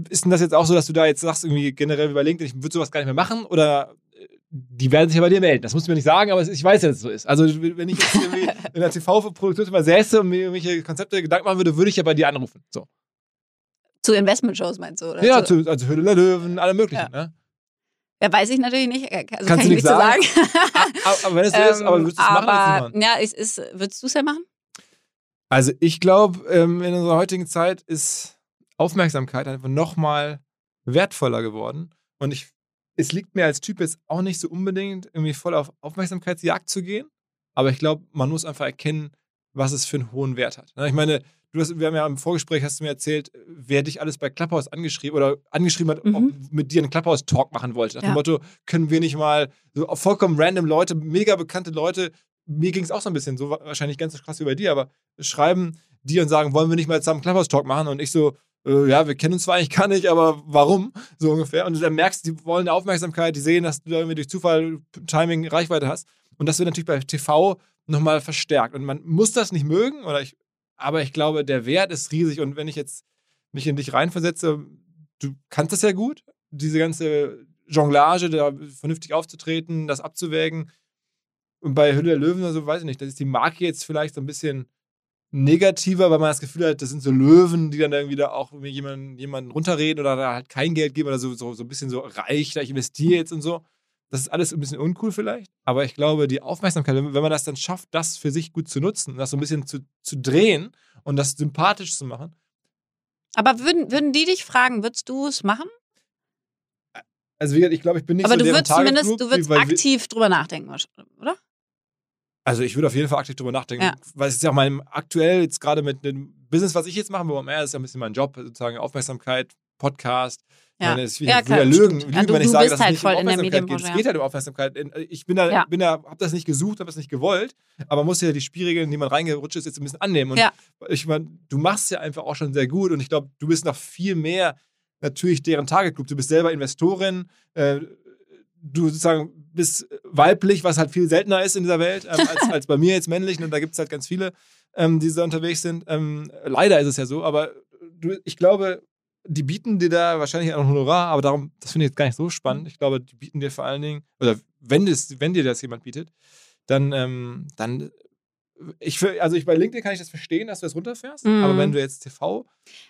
S1: ist denn das jetzt auch so, dass du da jetzt sagst, irgendwie generell über LinkedIn, ich würde sowas gar nicht mehr machen? Oder äh, die werden sich ja bei dir melden. Das musst du mir nicht sagen, aber ich weiß ja, dass es so ist. Also, wenn ich jetzt irgendwie in der TV-Produktion mal säße und mir irgendwelche Konzepte Gedanken machen würde, würde ich ja bei dir anrufen. So.
S2: Zu Investment-Shows meinst du? Oder
S1: ja, zu, also Höhle der Löwen, alle möglichen. Ja. Ne?
S2: Ja, weiß ich natürlich nicht. Also
S1: Kannst kann du nicht sagen. sagen. aber, aber, wenn es so ist, aber würdest du es machen?
S2: Aber, ja, ist, ist, würdest du es ja machen?
S1: Also ich glaube, ähm, in unserer heutigen Zeit ist Aufmerksamkeit einfach nochmal wertvoller geworden. Und ich, es liegt mir als Typ jetzt auch nicht so unbedingt, irgendwie voll auf Aufmerksamkeitsjagd zu gehen. Aber ich glaube, man muss einfach erkennen, was es für einen hohen Wert hat. Ich meine, du hast, wir haben ja im Vorgespräch, hast du mir erzählt, wer dich alles bei Clubhouse angeschrieben oder angeschrieben hat,
S2: Mhm.
S1: ob mit dir einen Clubhouse-Talk machen wollte. Nach
S2: Ja.
S1: dem Motto, können wir nicht mal so vollkommen random Leute, mega bekannte Leute, mir ging es auch so ein bisschen so, wahrscheinlich ganz so krass wie bei dir, aber schreiben die und sagen, wollen wir nicht mal zusammen einen Clubhouse-Talk machen? Und ich so, äh, ja, wir kennen uns zwar eigentlich gar nicht, aber warum? So ungefähr. Und dann merkst, die wollen Aufmerksamkeit, die sehen, dass du da irgendwie durch Zufall Timing Reichweite hast. Und das wird natürlich bei TV nochmal verstärkt. Und man muss das nicht mögen, oder ich, aber ich glaube, der Wert ist riesig. Und wenn ich jetzt mich in dich reinversetze, du kannst das ja gut, diese ganze Jonglage, da vernünftig aufzutreten, das abzuwägen. Und bei Hülle der Löwen oder so, weiß ich nicht, da ist die Marke jetzt vielleicht so ein bisschen negativer, weil man das Gefühl hat, das sind so Löwen, die dann irgendwie da auch jemanden, jemanden runterreden oder da halt kein Geld geben oder so, so, so ein bisschen so reich, da ich investiere jetzt und so. Das ist alles ein bisschen uncool vielleicht, aber ich glaube, die Aufmerksamkeit, wenn man das dann schafft, das für sich gut zu nutzen, das so ein bisschen zu, zu drehen und das sympathisch zu machen,
S2: Aber würden, würden die dich fragen, würdest du es machen?
S1: also wie gesagt, ich glaube, ich bin nicht
S2: Aber
S1: so
S2: du
S1: deren
S2: würdest zumindest, du würdest aktiv drüber nachdenken, oder?
S1: Also ich würde auf jeden Fall aktiv drüber nachdenken,
S2: Ja.
S1: weil es ist ja auch mein aktuell jetzt gerade mit dem Business, was ich jetzt mache, wo mehr ist ja ein bisschen mein Job, sozusagen Aufmerksamkeit, Podcast.
S2: Ja.
S1: Meine, es- ich
S2: Ja,
S1: würde
S2: klar,
S1: ja lügen, lügen
S2: Ja, du-
S1: wenn ich sage, dass es
S2: halt
S1: nicht
S2: voll
S1: um
S2: in der
S1: Aufmerksamkeit geht. Es
S2: ja.
S1: geht halt um Aufmerksamkeit. Ich bin da,
S2: Ja.
S1: bin da, habe das nicht gesucht, habe das nicht gewollt, aber man muss ja die Spielregeln, die man reingerutscht ist, jetzt ein bisschen annehmen. Und
S2: Ja.
S1: ich meine, du machst ja einfach auch schon sehr gut und ich glaube, du bist noch viel mehr natürlich deren Target Group. Du bist selber Investorin, äh, du sozusagen bist weiblich, was halt viel seltener ist in dieser Welt, ähm, als, als bei mir jetzt männlich. Und da gibt es halt ganz viele, ähm, die da unterwegs sind. Ähm, leider ist es ja so, aber du, ich glaube, die bieten dir da wahrscheinlich auch ein Honorar, aber darum, das finde ich jetzt gar nicht so spannend. Ich glaube, die bieten dir vor allen Dingen, oder wenn, das, wenn dir das jemand bietet, dann, ähm, dann ich, also ich bei LinkedIn kann ich das verstehen, dass du das runterfährst,
S2: Mhm.
S1: aber wenn du jetzt TV.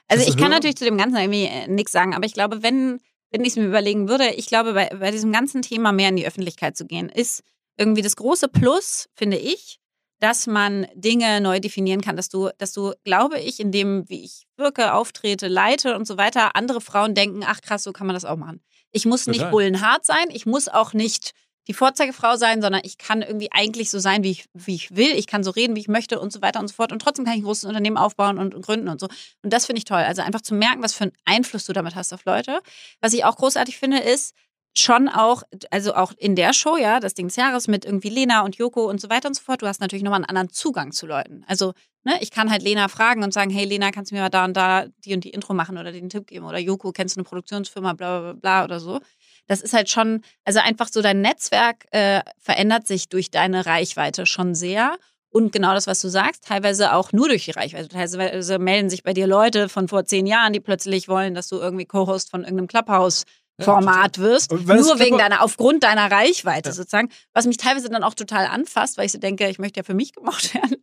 S2: Also ich kann natürlich zu dem Ganzen irgendwie äh, nichts sagen, aber ich glaube, wenn, wenn ich es mir überlegen würde, ich glaube, bei, bei diesem ganzen Thema mehr in die Öffentlichkeit zu gehen, ist irgendwie das große Plus, finde ich, dass man Dinge neu definieren kann, dass du, dass du, glaube ich, in dem, wie ich wirke, auftrete, leite und so weiter, andere Frauen denken, ach krass, so kann man das auch machen. Ich muss nicht
S1: Total.
S2: bullenhart sein, ich muss auch nicht die Vorzeigefrau sein, sondern ich kann irgendwie eigentlich so sein, wie ich, wie ich will. Ich kann so reden, wie ich möchte und so weiter und so fort. Und trotzdem kann ich ein großes Unternehmen aufbauen und, und gründen und so. Und das finde ich toll. Also einfach zu merken, was für einen Einfluss du damit hast auf Leute. Was ich auch großartig finde, ist schon auch, also auch in der Show, ja, das Ding des Jahres mit irgendwie Lena und Joko und so weiter und so fort. Du hast natürlich nochmal einen anderen Zugang zu Leuten. Also, ne, ich kann halt Lena fragen und sagen, hey Lena, kannst du mir mal da und da die und die Intro machen oder den Tipp geben? Oder Joko, kennst du eine Produktionsfirma, bla bla bla oder so. Das ist halt schon, also einfach so dein Netzwerk äh, verändert sich durch deine Reichweite schon sehr. Und genau das, was du sagst, teilweise auch nur durch die Reichweite. Teilweise melden sich bei dir Leute von vor zehn Jahren, die plötzlich wollen, dass du irgendwie Co-Host von irgendeinem Clubhouse-Format wirst.
S1: Und wenn das
S2: Nur wegen
S1: Clubhouse-
S2: deiner, aufgrund deiner Reichweite
S1: Ja.
S2: sozusagen. Was mich teilweise dann auch total anfasst, weil ich so denke, ich möchte ja für mich gemocht werden.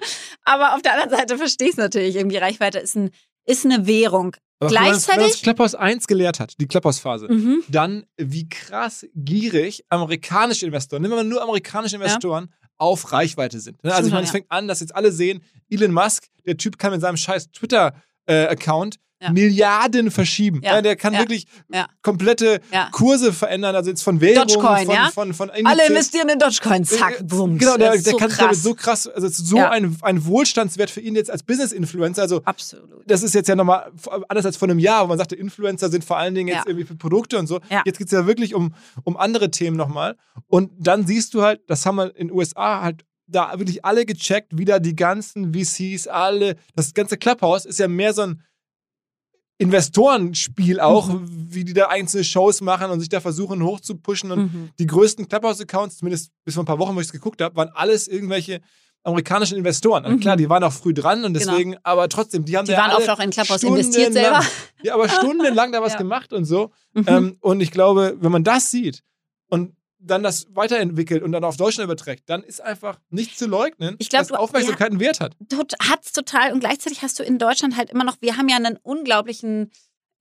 S2: Aber auf der anderen Seite verstehe ich es natürlich. Irgendwie Reichweite ist, ein, ist eine Währung.
S1: Aber
S2: Gleichzeitig-
S1: das Clubhouse 1 gelehrt hat, die Clubhouse-Phase,
S2: Mhm.
S1: dann wie krass gierig amerikanische Investoren, nehmen wir mal nur amerikanische Investoren, auf Reichweite sind. Ne? Also ich meine, es
S2: ja.
S1: fängt an, dass jetzt alle sehen, Elon Musk, der Typ kann mit seinem scheiß Twitter-Account
S2: Ja.
S1: Milliarden verschieben.
S2: Ja.
S1: Ja, der kann wirklich komplette. Kurse verändern, also jetzt von Währungen,
S2: Dogecoin,
S1: von,
S2: ja?
S1: von, von
S2: Alle investieren in Dogecoin, zack,
S1: Äh,
S2: bums.
S1: Genau, der, der
S2: so
S1: kann sich damit
S2: krass.
S1: so krass, also so ein, ein Wohlstandswert für ihn jetzt als Business-Influencer. Also
S2: Absolut.
S1: das ist jetzt ja nochmal anders als vor einem Jahr, wo man sagte, Influencer sind vor allen Dingen jetzt irgendwie für Produkte und so. Jetzt geht es ja wirklich um, um andere Themen nochmal. Und dann siehst du halt, das haben wir in den USA halt da wirklich alle gecheckt, wieder die ganzen VCs, alle, das ganze Clubhouse ist ja mehr so ein Investorenspiel auch,
S2: Mhm.
S1: wie die da einzelne Shows machen und sich da versuchen hochzupushen. Und
S2: Mhm.
S1: die größten Clubhouse-Accounts, zumindest bis vor ein paar Wochen, wo ich es geguckt habe, waren alles irgendwelche amerikanischen Investoren.
S2: Mhm.
S1: klar, die waren auch früh dran und
S2: Genau.
S1: deswegen, aber trotzdem, die haben
S2: Die
S1: da
S2: waren oft auch in Clubhouse investiert selber.
S1: Ja, aber stundenlang da was
S2: Ja.
S1: gemacht und so.
S2: Mhm.
S1: Ähm, und ich glaube, wenn man das sieht und dann das weiterentwickelt und dann auf Deutschland überträgt, dann ist einfach nicht zu leugnen,
S2: Ich glaub,
S1: dass
S2: du-
S1: Aufmerksamkeit einen Wert hat.
S2: Tot, hat's total und gleichzeitig hast du in Deutschland halt immer noch, wir haben ja einen unglaublichen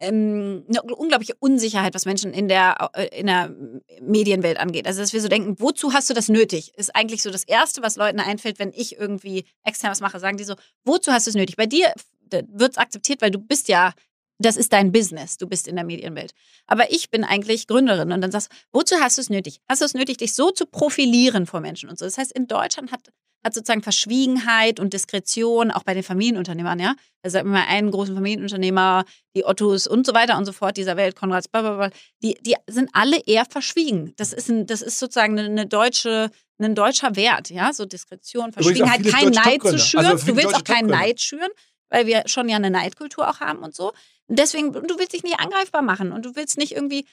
S2: ähm, eine unglaubliche Unsicherheit, was Menschen in der, äh, in der Medienwelt angeht. Also, dass wir so denken, wozu hast du das nötig? Ist eigentlich so das Erste, was Leuten einfällt, wenn ich irgendwie extern was mache, sagen die so, wozu hast du es nötig? Bei dir wird es akzeptiert, weil du bist ja das ist dein Business, du bist in der Medienwelt. Aber ich bin eigentlich Gründerin und dann sagst du, wozu hast du es nötig? Hast du es nötig, dich so zu profilieren vor Menschen und so? Das heißt, in Deutschland hat, hat sozusagen Verschwiegenheit und Diskretion, auch bei den Familienunternehmern, ja. Also immer einen großen Familienunternehmer, die Ottos und so weiter und so fort dieser Welt, Konrads, blablabla, die, die sind alle eher verschwiegen. Das ist, ein, das ist sozusagen eine, eine deutsche, ein deutscher Wert, ja, so Diskretion, Verschwiegenheit, kein Neid zu schüren. Also du willst auch keinen Neid schüren, weil wir schon ja eine Neidkultur auch haben und so. Und deswegen, du willst dich nicht angreifbar machen und du willst nicht irgendwie.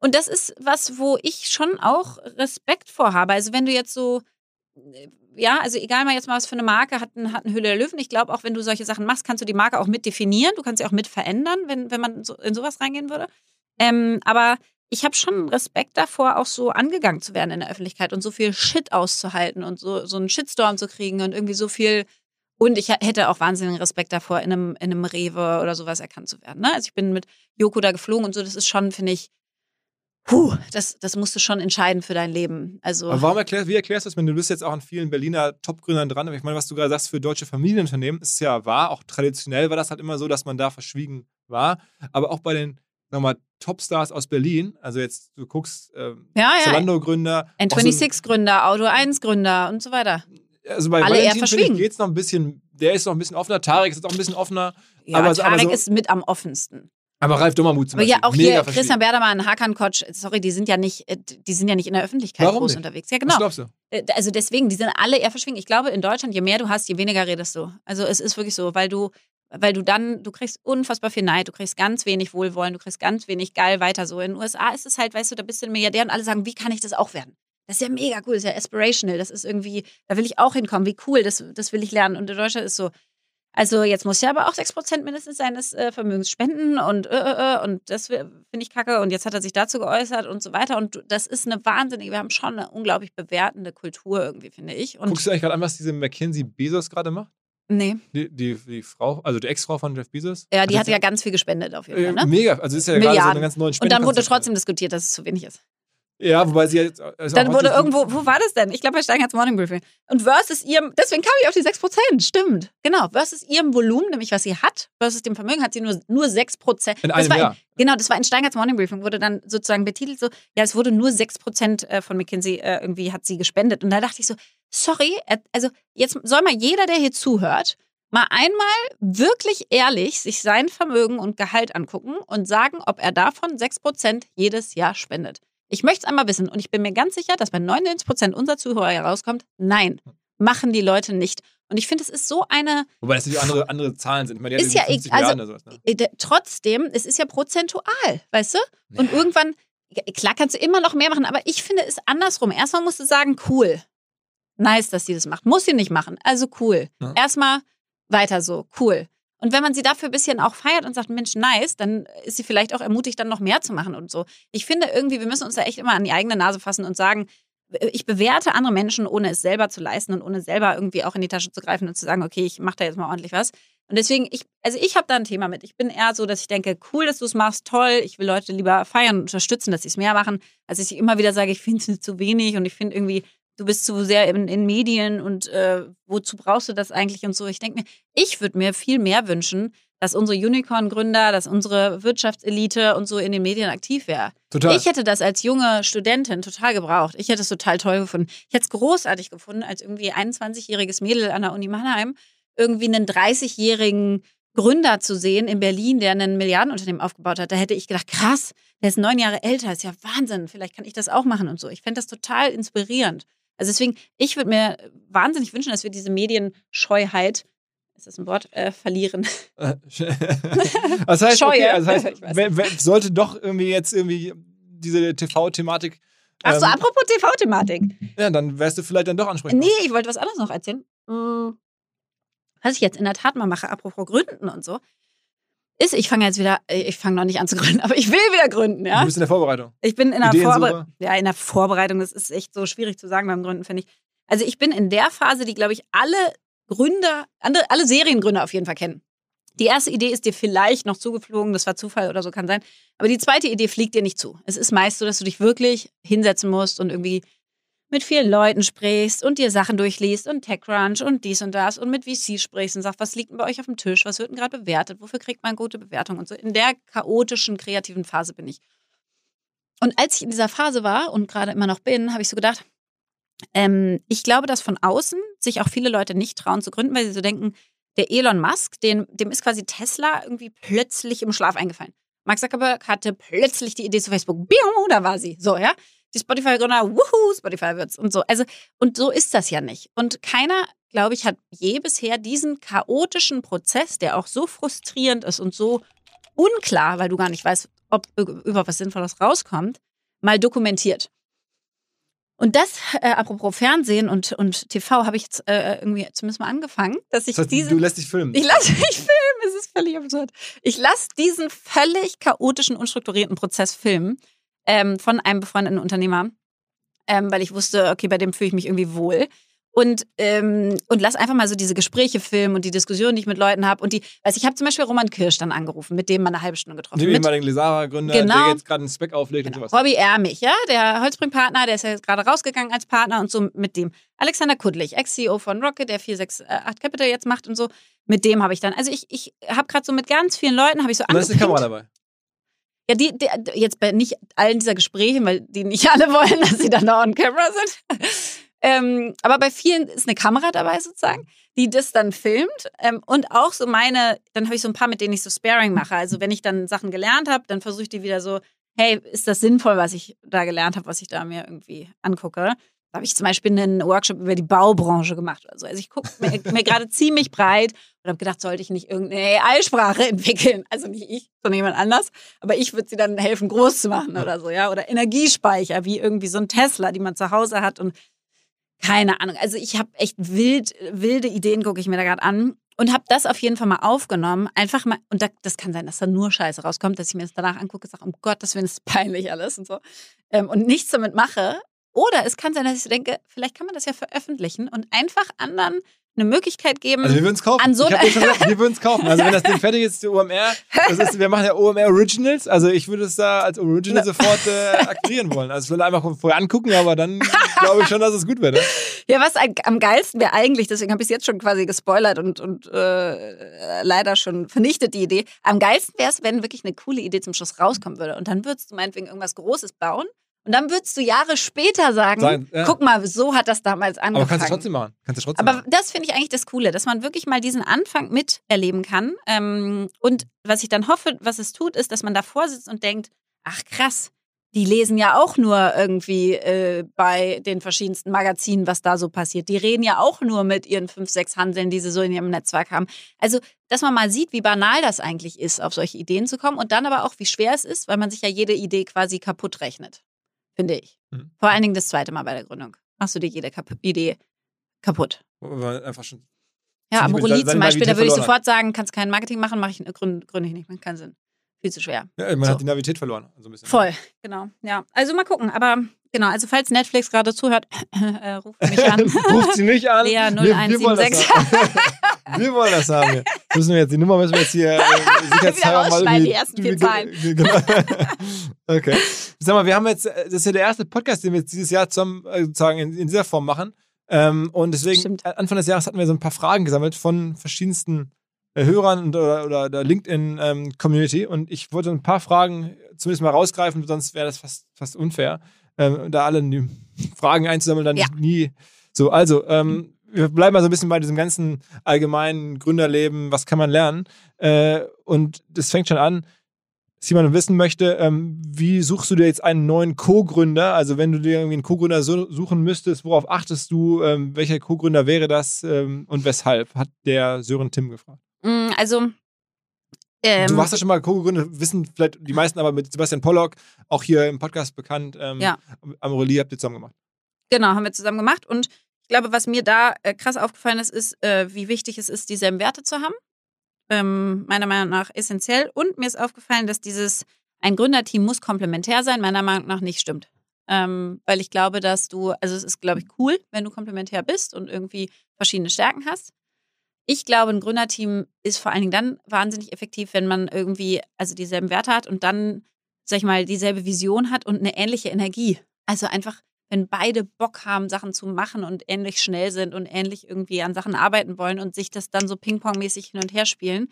S2: Und das ist was, wo ich schon auch Respekt vor habe. Also wenn du jetzt so, äh, ja, also egal mal jetzt mal, was für eine Marke hat, ein, hat eine Hülle der Löwen. Ich glaube, auch wenn du solche Sachen machst, kannst du die Marke auch mit definieren. Du kannst sie auch mit verändern, wenn, wenn man so, in sowas reingehen würde. Ähm, aber ich habe schon Respekt davor, auch so angegangen zu werden in der Öffentlichkeit und so viel Shit auszuhalten und so, so einen Shitstorm zu kriegen und irgendwie so viel und ich hätte auch wahnsinnigen Respekt davor, in einem, in einem Rewe oder sowas erkannt zu werden. Ne? Also ich bin mit Joko da geflogen und so, das ist schon, finde ich, puh, das, das musst du schon entscheiden für dein Leben. Also,
S1: Aber warum erklärst, wie erklärst du das, wenn du bist jetzt auch an vielen Berliner Top-Gründern dran, aber ich meine, was du gerade sagst für deutsche Familienunternehmen, ist ja wahr, auch traditionell war das halt immer so, dass man da verschwiegen war. Aber auch bei den nochmal Topstars aus Berlin, also jetzt du guckst ähm, ja, ja. Zalando-Gründer.
S2: N26-Gründer, Auto 1-Gründer und so weiter
S1: also bei
S2: Alle
S1: Valentin finde geht es noch ein bisschen, der ist noch ein bisschen offener, Tarek ist auch ein bisschen offener.
S2: Ja, aber, Tarek aber so, ist mit am offensten.
S1: Aber Ralf Dummermuth zum
S2: aber Beispiel. ja, auch hier Christian Berdermann, Hakan Kotsch, sorry, die sind ja nicht, äh, die sind ja nicht in der Öffentlichkeit
S1: Warum
S2: groß
S1: nicht?
S2: unterwegs. Ja, genau.
S1: Was glaubst du?
S2: Äh, also deswegen, die sind alle eher verschwingen. Ich glaube, in Deutschland, je mehr du hast, je weniger redest du. Also es ist wirklich so, weil du, weil du dann, du kriegst unfassbar viel Neid, du kriegst ganz wenig Wohlwollen, du kriegst ganz wenig geil weiter so. In den USA ist es halt, weißt du, da bist du ein Milliardär und alle sagen, wie kann ich das auch werden? Das ist ja mega cool, das ist ja aspirational. Das ist irgendwie, da will ich auch hinkommen. Wie cool, das, das will ich lernen. Und in Deutschland ist so, also jetzt muss ja aber auch 6% mindestens seines äh, Vermögens spenden und äh, äh, äh und das finde ich kacke. Und jetzt hat er sich dazu geäußert und so weiter. Und das ist eine wahnsinnige, wir haben schon eine unglaublich bewertende Kultur irgendwie, finde ich. Und
S1: Guckst du eigentlich gerade an, was diese Mackenzie Bezos gerade macht?
S2: Nee.
S1: Die, die, die, Frau, also die Ex-Frau von Jeff Bezos?
S2: Ja, die hat ja ganz viel gespendet auf jeden Fall. Ne?
S1: Mega, also ist ja gerade so eine ganz neue
S2: Und dann wurde trotzdem diskutiert, dass es zu wenig ist.
S1: Ja, wobei sie jetzt.
S2: Also dann wurde irgendwo, wo war das denn? Ich glaube bei Steigerts Morning Briefing. Und versus ihrem, deswegen kam ich auf die 6%, stimmt. Genau, versus ihrem Volumen, nämlich was sie hat, versus dem Vermögen hat sie nur, nur 6%.
S1: In einem Jahr.
S2: genau, das war in Steigerts Morning Briefing, wurde dann sozusagen betitelt so, ja, es wurde nur 6% äh, von McKinsey äh, irgendwie hat sie gespendet. Und da dachte ich so, sorry, also jetzt soll mal jeder, der hier zuhört, mal einmal wirklich ehrlich sich sein Vermögen und Gehalt angucken und sagen, ob er davon 6% jedes Jahr spendet. Ich möchte es einmal wissen und ich bin mir ganz sicher, dass bei 99 Prozent unserer Zuhörer herauskommt, nein, machen die Leute nicht. Und ich finde, es ist so eine.
S1: Wobei das natürlich andere, andere Zahlen sind. Ich meine,
S2: ist ja also, sowas, ne? Äh, trotzdem, es ist ja prozentual, weißt du? Ja. Und irgendwann, klar kannst du immer noch mehr machen, aber ich finde es andersrum. Erstmal musst du sagen, cool. Nice, dass sie das macht. Muss sie nicht machen. Also cool. Ja. Erstmal weiter so, cool. Und wenn man sie dafür ein bisschen auch feiert und sagt, Mensch, nice, dann ist sie vielleicht auch ermutigt, dann noch mehr zu machen und so. Ich finde irgendwie, wir müssen uns da echt immer an die eigene Nase fassen und sagen, ich bewerte andere Menschen, ohne es selber zu leisten und ohne selber irgendwie auch in die Tasche zu greifen und zu sagen, okay, ich mache da jetzt mal ordentlich was. Und deswegen, ich, also ich habe da ein Thema mit. Ich bin eher so, dass ich denke, cool, dass du es machst, toll. Ich will Leute lieber feiern und unterstützen, dass sie es mehr machen, als ich immer wieder sage, ich finde es zu wenig und ich finde irgendwie, du bist zu sehr in, in Medien und äh, wozu brauchst du das eigentlich und so. Ich denke mir, ich würde mir viel mehr wünschen, dass unsere Unicorn-Gründer, dass unsere Wirtschaftselite und so in den Medien aktiv wäre.
S1: Total.
S2: Ich hätte das als junge Studentin total gebraucht. Ich hätte es total toll gefunden. Ich hätte es großartig gefunden, als irgendwie 21-jähriges Mädel an der Uni Mannheim irgendwie einen 30-jährigen Gründer zu sehen in Berlin, der ein Milliardenunternehmen aufgebaut hat. Da hätte ich gedacht, krass, der ist neun Jahre älter, ist ja Wahnsinn. Vielleicht kann ich das auch machen und so. Ich fände das total inspirierend. Also deswegen, ich würde mir wahnsinnig wünschen, dass wir diese Medienscheuheit ist das ein Wort, äh, verlieren.
S1: das heißt, Scheue. Okay, also heißt, sollte doch irgendwie jetzt irgendwie diese TV-Thematik.
S2: Ach so, ähm, apropos TV-Thematik.
S1: Ja, dann wärst du vielleicht dann doch ansprechend.
S2: Nee, ich wollte was anderes noch erzählen. Hm, was ich jetzt in der Tat mal mache, apropos Gründen und so ist, ich fange jetzt wieder, äh, ich fange noch nicht an zu gründen, aber ich will wieder gründen, ja.
S1: Du bist in der Vorbereitung.
S2: Ich bin in der Vorbereitung. Ja, in der Vorbereitung, das ist echt so schwierig zu sagen beim Gründen, finde ich. Also ich bin in der Phase, die, glaube ich, alle Gründer, andere, alle Seriengründer auf jeden Fall kennen. Die erste Idee ist dir vielleicht noch zugeflogen, das war Zufall oder so kann sein. Aber die zweite Idee fliegt dir nicht zu. Es ist meist so, dass du dich wirklich hinsetzen musst und irgendwie mit vielen Leuten sprichst und dir Sachen durchliest und TechCrunch und dies und das und mit VC sprichst und sagst, was liegt denn bei euch auf dem Tisch, was wird denn gerade bewertet, wofür kriegt man gute Bewertung und so. In der chaotischen, kreativen Phase bin ich. Und als ich in dieser Phase war und gerade immer noch bin, habe ich so gedacht, ähm, ich glaube, dass von außen sich auch viele Leute nicht trauen zu gründen, weil sie so denken, der Elon Musk, den, dem ist quasi Tesla irgendwie plötzlich im Schlaf eingefallen. Mark Zuckerberg hatte plötzlich die Idee zu Facebook. Biu, da war sie. So, ja. Die Spotify-Gründer, wuhu, Spotify wird's und so. Also, und so ist das ja nicht. Und keiner, glaube ich, hat je bisher diesen chaotischen Prozess, der auch so frustrierend ist und so unklar, weil du gar nicht weißt, ob über was Sinnvolles rauskommt, mal dokumentiert. Und das, äh, apropos Fernsehen und, und TV, habe ich jetzt äh, irgendwie zumindest mal angefangen, dass ich
S1: Das heißt,
S2: diese.
S1: du lässt dich filmen.
S2: Ich lasse mich filmen, es ist völlig absurd. Ich lasse diesen völlig chaotischen, unstrukturierten Prozess filmen ähm, von einem befreundeten Unternehmer, ähm, weil ich wusste, okay, bei dem fühle ich mich irgendwie wohl. Und, ähm, und lass einfach mal so diese Gespräche filmen und die Diskussionen, die ich mit Leuten habe. Und die, weiß ich habe zum Beispiel Roman Kirsch dann angerufen, mit dem mal eine halbe Stunde getroffen.
S1: Dem
S2: Mit
S1: ehemaligen Lesara-Gründer,
S2: Genau.
S1: der jetzt gerade einen Spec auflegt
S2: Genau.
S1: und sowas.
S2: Robbie Ermich, ja, der Holzbring-Partner, der ist ja jetzt gerade rausgegangen als Partner und so mit dem Alexander Kudlich, Ex-CEO von Rocket, der 468 Capital jetzt macht und so. Mit dem habe ich dann, also ich, ich habe gerade so mit ganz vielen Leuten, habe ich so
S1: Und da ist eine. Kamera dabei.
S2: Ja, die, die, jetzt bei nicht allen dieser Gespräche, weil die nicht alle wollen, dass sie dann da on camera sind. ähm, aber bei vielen ist eine Kamera dabei sozusagen, die das dann filmt. Ähm, und auch so meine, dann habe ich so ein paar, mit denen ich so Sparing mache. Also wenn ich dann Sachen gelernt habe, dann versuche ich die wieder so, hey, ist das sinnvoll, was ich da gelernt habe, was ich da mir irgendwie angucke? Da habe ich zum Beispiel einen Workshop über die Baubranche gemacht oder so. Also ich gucke mir, mir gerade ziemlich breit und habe gedacht, sollte ich nicht irgendeine AI-Sprache entwickeln? Also nicht ich, sondern jemand anders. Aber ich würde sie dann helfen, groß zu machen oder so, ja. Oder Energiespeicher, wie irgendwie so ein Tesla, die man zu Hause hat und keine Ahnung. Also ich habe echt wild, wilde Ideen, gucke ich mir da gerade an. Und habe das auf jeden Fall mal aufgenommen. Einfach mal, und da, das kann sein, dass da nur Scheiße rauskommt, dass ich mir das danach angucke und sage, um Gottes Willen, ist peinlich alles und so. Ähm, und nichts damit mache. Oder es kann sein, dass ich denke, vielleicht kann man das ja veröffentlichen und einfach anderen eine Möglichkeit geben.
S1: Also wir würden es kaufen.
S2: An so
S1: ich schon gesagt, wir würden es kaufen. Also wenn das Ding fertig ist, die OMR, das ist, wir machen ja OMR Originals. Also ich würde es da als Original sofort äh, aktivieren wollen. Also ich würde einfach vorher angucken, aber dann glaube ich schon, dass es gut wird. Ne?
S2: Ja, was am geilsten wäre eigentlich, deswegen habe ich es jetzt schon quasi gespoilert und, und äh, leider schon vernichtet die Idee. Am geilsten wäre es, wenn wirklich eine coole Idee zum Schluss rauskommen würde. Und dann würdest du meinetwegen irgendwas Großes bauen. Und dann würdest du Jahre später sagen,
S1: Sagen, ja.
S2: guck mal, so hat das damals angefangen.
S1: Aber kannst du trotzdem machen. Kannst du trotzdem
S2: Aber
S1: machen.
S2: das finde ich eigentlich das Coole, dass man wirklich mal diesen Anfang miterleben kann. Ähm, und was ich dann hoffe, was es tut, ist, dass man davor sitzt und denkt, ach krass, die lesen ja auch nur irgendwie äh, bei den verschiedensten Magazinen, was da so passiert. Die reden ja auch nur mit ihren fünf, sechs Handeln, die sie so in ihrem Netzwerk haben. Also, dass man mal sieht, wie banal das eigentlich ist, auf solche Ideen zu kommen und dann aber auch, wie schwer es ist, weil man sich ja jede Idee quasi kaputt rechnet. Finde ich.
S1: Mhm.
S2: Vor allen Dingen das zweite Mal bei der Gründung. Machst du dir jede Kap Idee kaputt.
S1: Weil Einfach schon.
S2: Ja, Amorelie zum Beispiel, da würde ich sofort sagen, kannst kein Marketing machen, mache ich gründe, gründe ich nicht, macht keinen Sinn. Viel zu schwer.
S1: Ja, man
S2: So.
S1: hat die Navität verloren. So ein bisschen.
S2: Voll, genau. Ja, also mal gucken, aber genau, also falls Netflix gerade zuhört, äh, ruft mich an.
S1: Ruft sie nicht an.
S2: Lea
S1: Wir- wir wollen das
S2: 0176.
S1: haben. Wir wollen das haben. hier. Müssen wir jetzt, die Nummer müssen wir jetzt hier äh, sicherheitshalber
S2: rausschneiden,
S1: irgendwie-
S2: die ersten vier Zahlen.
S1: Genau. okay. Sag mal, wir haben jetzt, äh, das ist ja der erste Podcast, den wir jetzt dieses Jahr zusammen äh, sozusagen in, in dieser Form machen. Ähm, und deswegen,
S2: Stimmt.
S1: äh, Anfang des Jahres hatten wir so ein paar Fragen gesammelt von verschiedensten äh, Hörern und, oder, oder der LinkedIn-Community. und ich wollte ein paar Fragen zumindest mal rausgreifen, sonst wäre das fast, fast unfair, ähm, da alle Fragen einzusammeln, dann
S2: Ja.
S1: nie so. Also, ähm, wir bleiben mal so ein bisschen bei diesem ganzen allgemeinen Gründerleben, was kann man lernen? Äh, und das fängt schon an, dass jemand wissen möchte, ähm, wie suchst du dir jetzt einen neuen Co-Gründer? Also wenn du dir irgendwie einen Co-Gründer so, suchen müsstest, worauf achtest du? Ähm, welcher Co-Gründer wäre das ähm, und weshalb? Hat der Sören Tim gefragt.
S2: Mm, Also, ähm,
S1: du warst ja schon mal Co-Gründer, wissen vielleicht die meisten aber mit Sebastian Pollock, auch hier im Podcast bekannt. Ähm,
S2: Ja.
S1: Amorelie habt ihr zusammen gemacht.
S2: genau, haben wir zusammen gemacht und ich glaube, was mir da äh, krass aufgefallen ist, ist, äh, wie wichtig es ist, dieselben Werte zu haben. Ähm, meiner Meinung nach essentiell. Und mir ist aufgefallen, dass dieses, ein Gründerteam muss komplementär sein, meiner Meinung nach nicht stimmt. Ähm, weil ich glaube, dass du, also es ist, glaube ich, cool, wenn du komplementär bist und irgendwie verschiedene Stärken hast. Ich glaube, ein Gründerteam ist vor allen Dingen dann wahnsinnig effektiv, wenn man irgendwie also dieselben Werte hat und dann, sag ich mal, dieselbe Vision hat und eine ähnliche Energie. Also einfach, wenn beide Bock haben, Sachen zu machen und ähnlich schnell sind und ähnlich irgendwie an Sachen arbeiten wollen und sich das dann so Ping-Pong-mäßig hin und her spielen.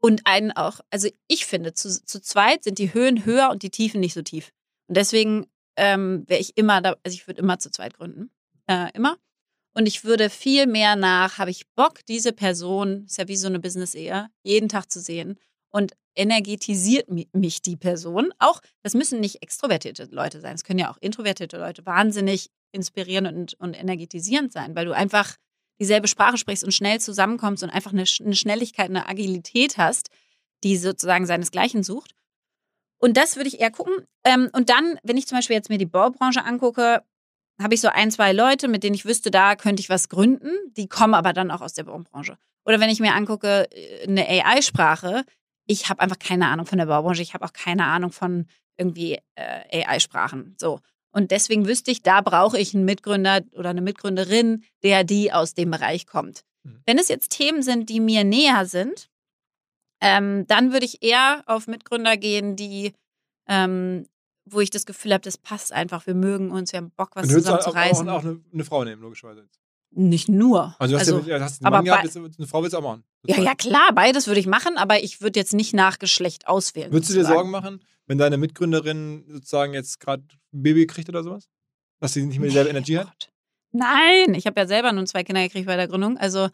S2: Und einen auch, also ich finde, zu, zu zweit sind die Höhen höher und die Tiefen nicht so tief. Und deswegen ähm, wäre ich immer da, also ich würde immer zu zweit gründen. Äh, immer. Und ich würde viel mehr nach, habe ich Bock, diese Person, ist ja wie so eine Business-Ehe, jeden Tag zu sehen. Und energetisiert mich die Person. Auch, das müssen nicht extrovertierte Leute sein. Es können ja auch introvertierte Leute wahnsinnig inspirierend und, und energetisierend sein, weil du einfach dieselbe Sprache sprichst und schnell zusammenkommst und einfach eine, eine Schnelligkeit, eine Agilität hast, die sozusagen seinesgleichen sucht. Und das würde ich eher gucken. Ähm, und dann, wenn ich zum Beispiel jetzt mir die Baubranche angucke, habe ich so ein, zwei Leute, mit denen ich wüsste, da könnte ich was gründen. Die kommen aber dann auch aus der Baubranche. Oder wenn ich mir angucke, äh, eine AI-Sprache, ich habe einfach keine Ahnung von der Baubranche, ich habe auch keine Ahnung von irgendwie äh, AI-Sprachen. So. Und deswegen wüsste ich, da brauche ich einen Mitgründer oder eine Mitgründerin, der die aus dem Bereich kommt. Mhm. Wenn es jetzt Themen sind, die mir näher sind, ähm, dann würde ich eher auf Mitgründer gehen, die ähm, wo ich das Gefühl habe, das passt einfach. Wir mögen uns, wir haben Bock, was zusammen zu reißen.
S1: Und auch eine, eine Frau nehmen, logischerweise.
S2: Nicht nur.
S1: Also, du hast,
S2: also,
S1: ja, hast einen Mann gehabt, eine Frau willst du auch machen.
S2: Ja, ja, klar, beides würde ich machen, aber ich würde jetzt nicht nach Geschlecht auswählen.
S1: Würdest du dir Sorgen machen, wenn deine Mitgründerin sozusagen jetzt gerade ein Baby kriegt oder sowas? Dass sie nicht mehr dieselbe Energie hat?
S2: Nein, ich habe ja selber nun zwei Kinder gekriegt bei der Gründung. Also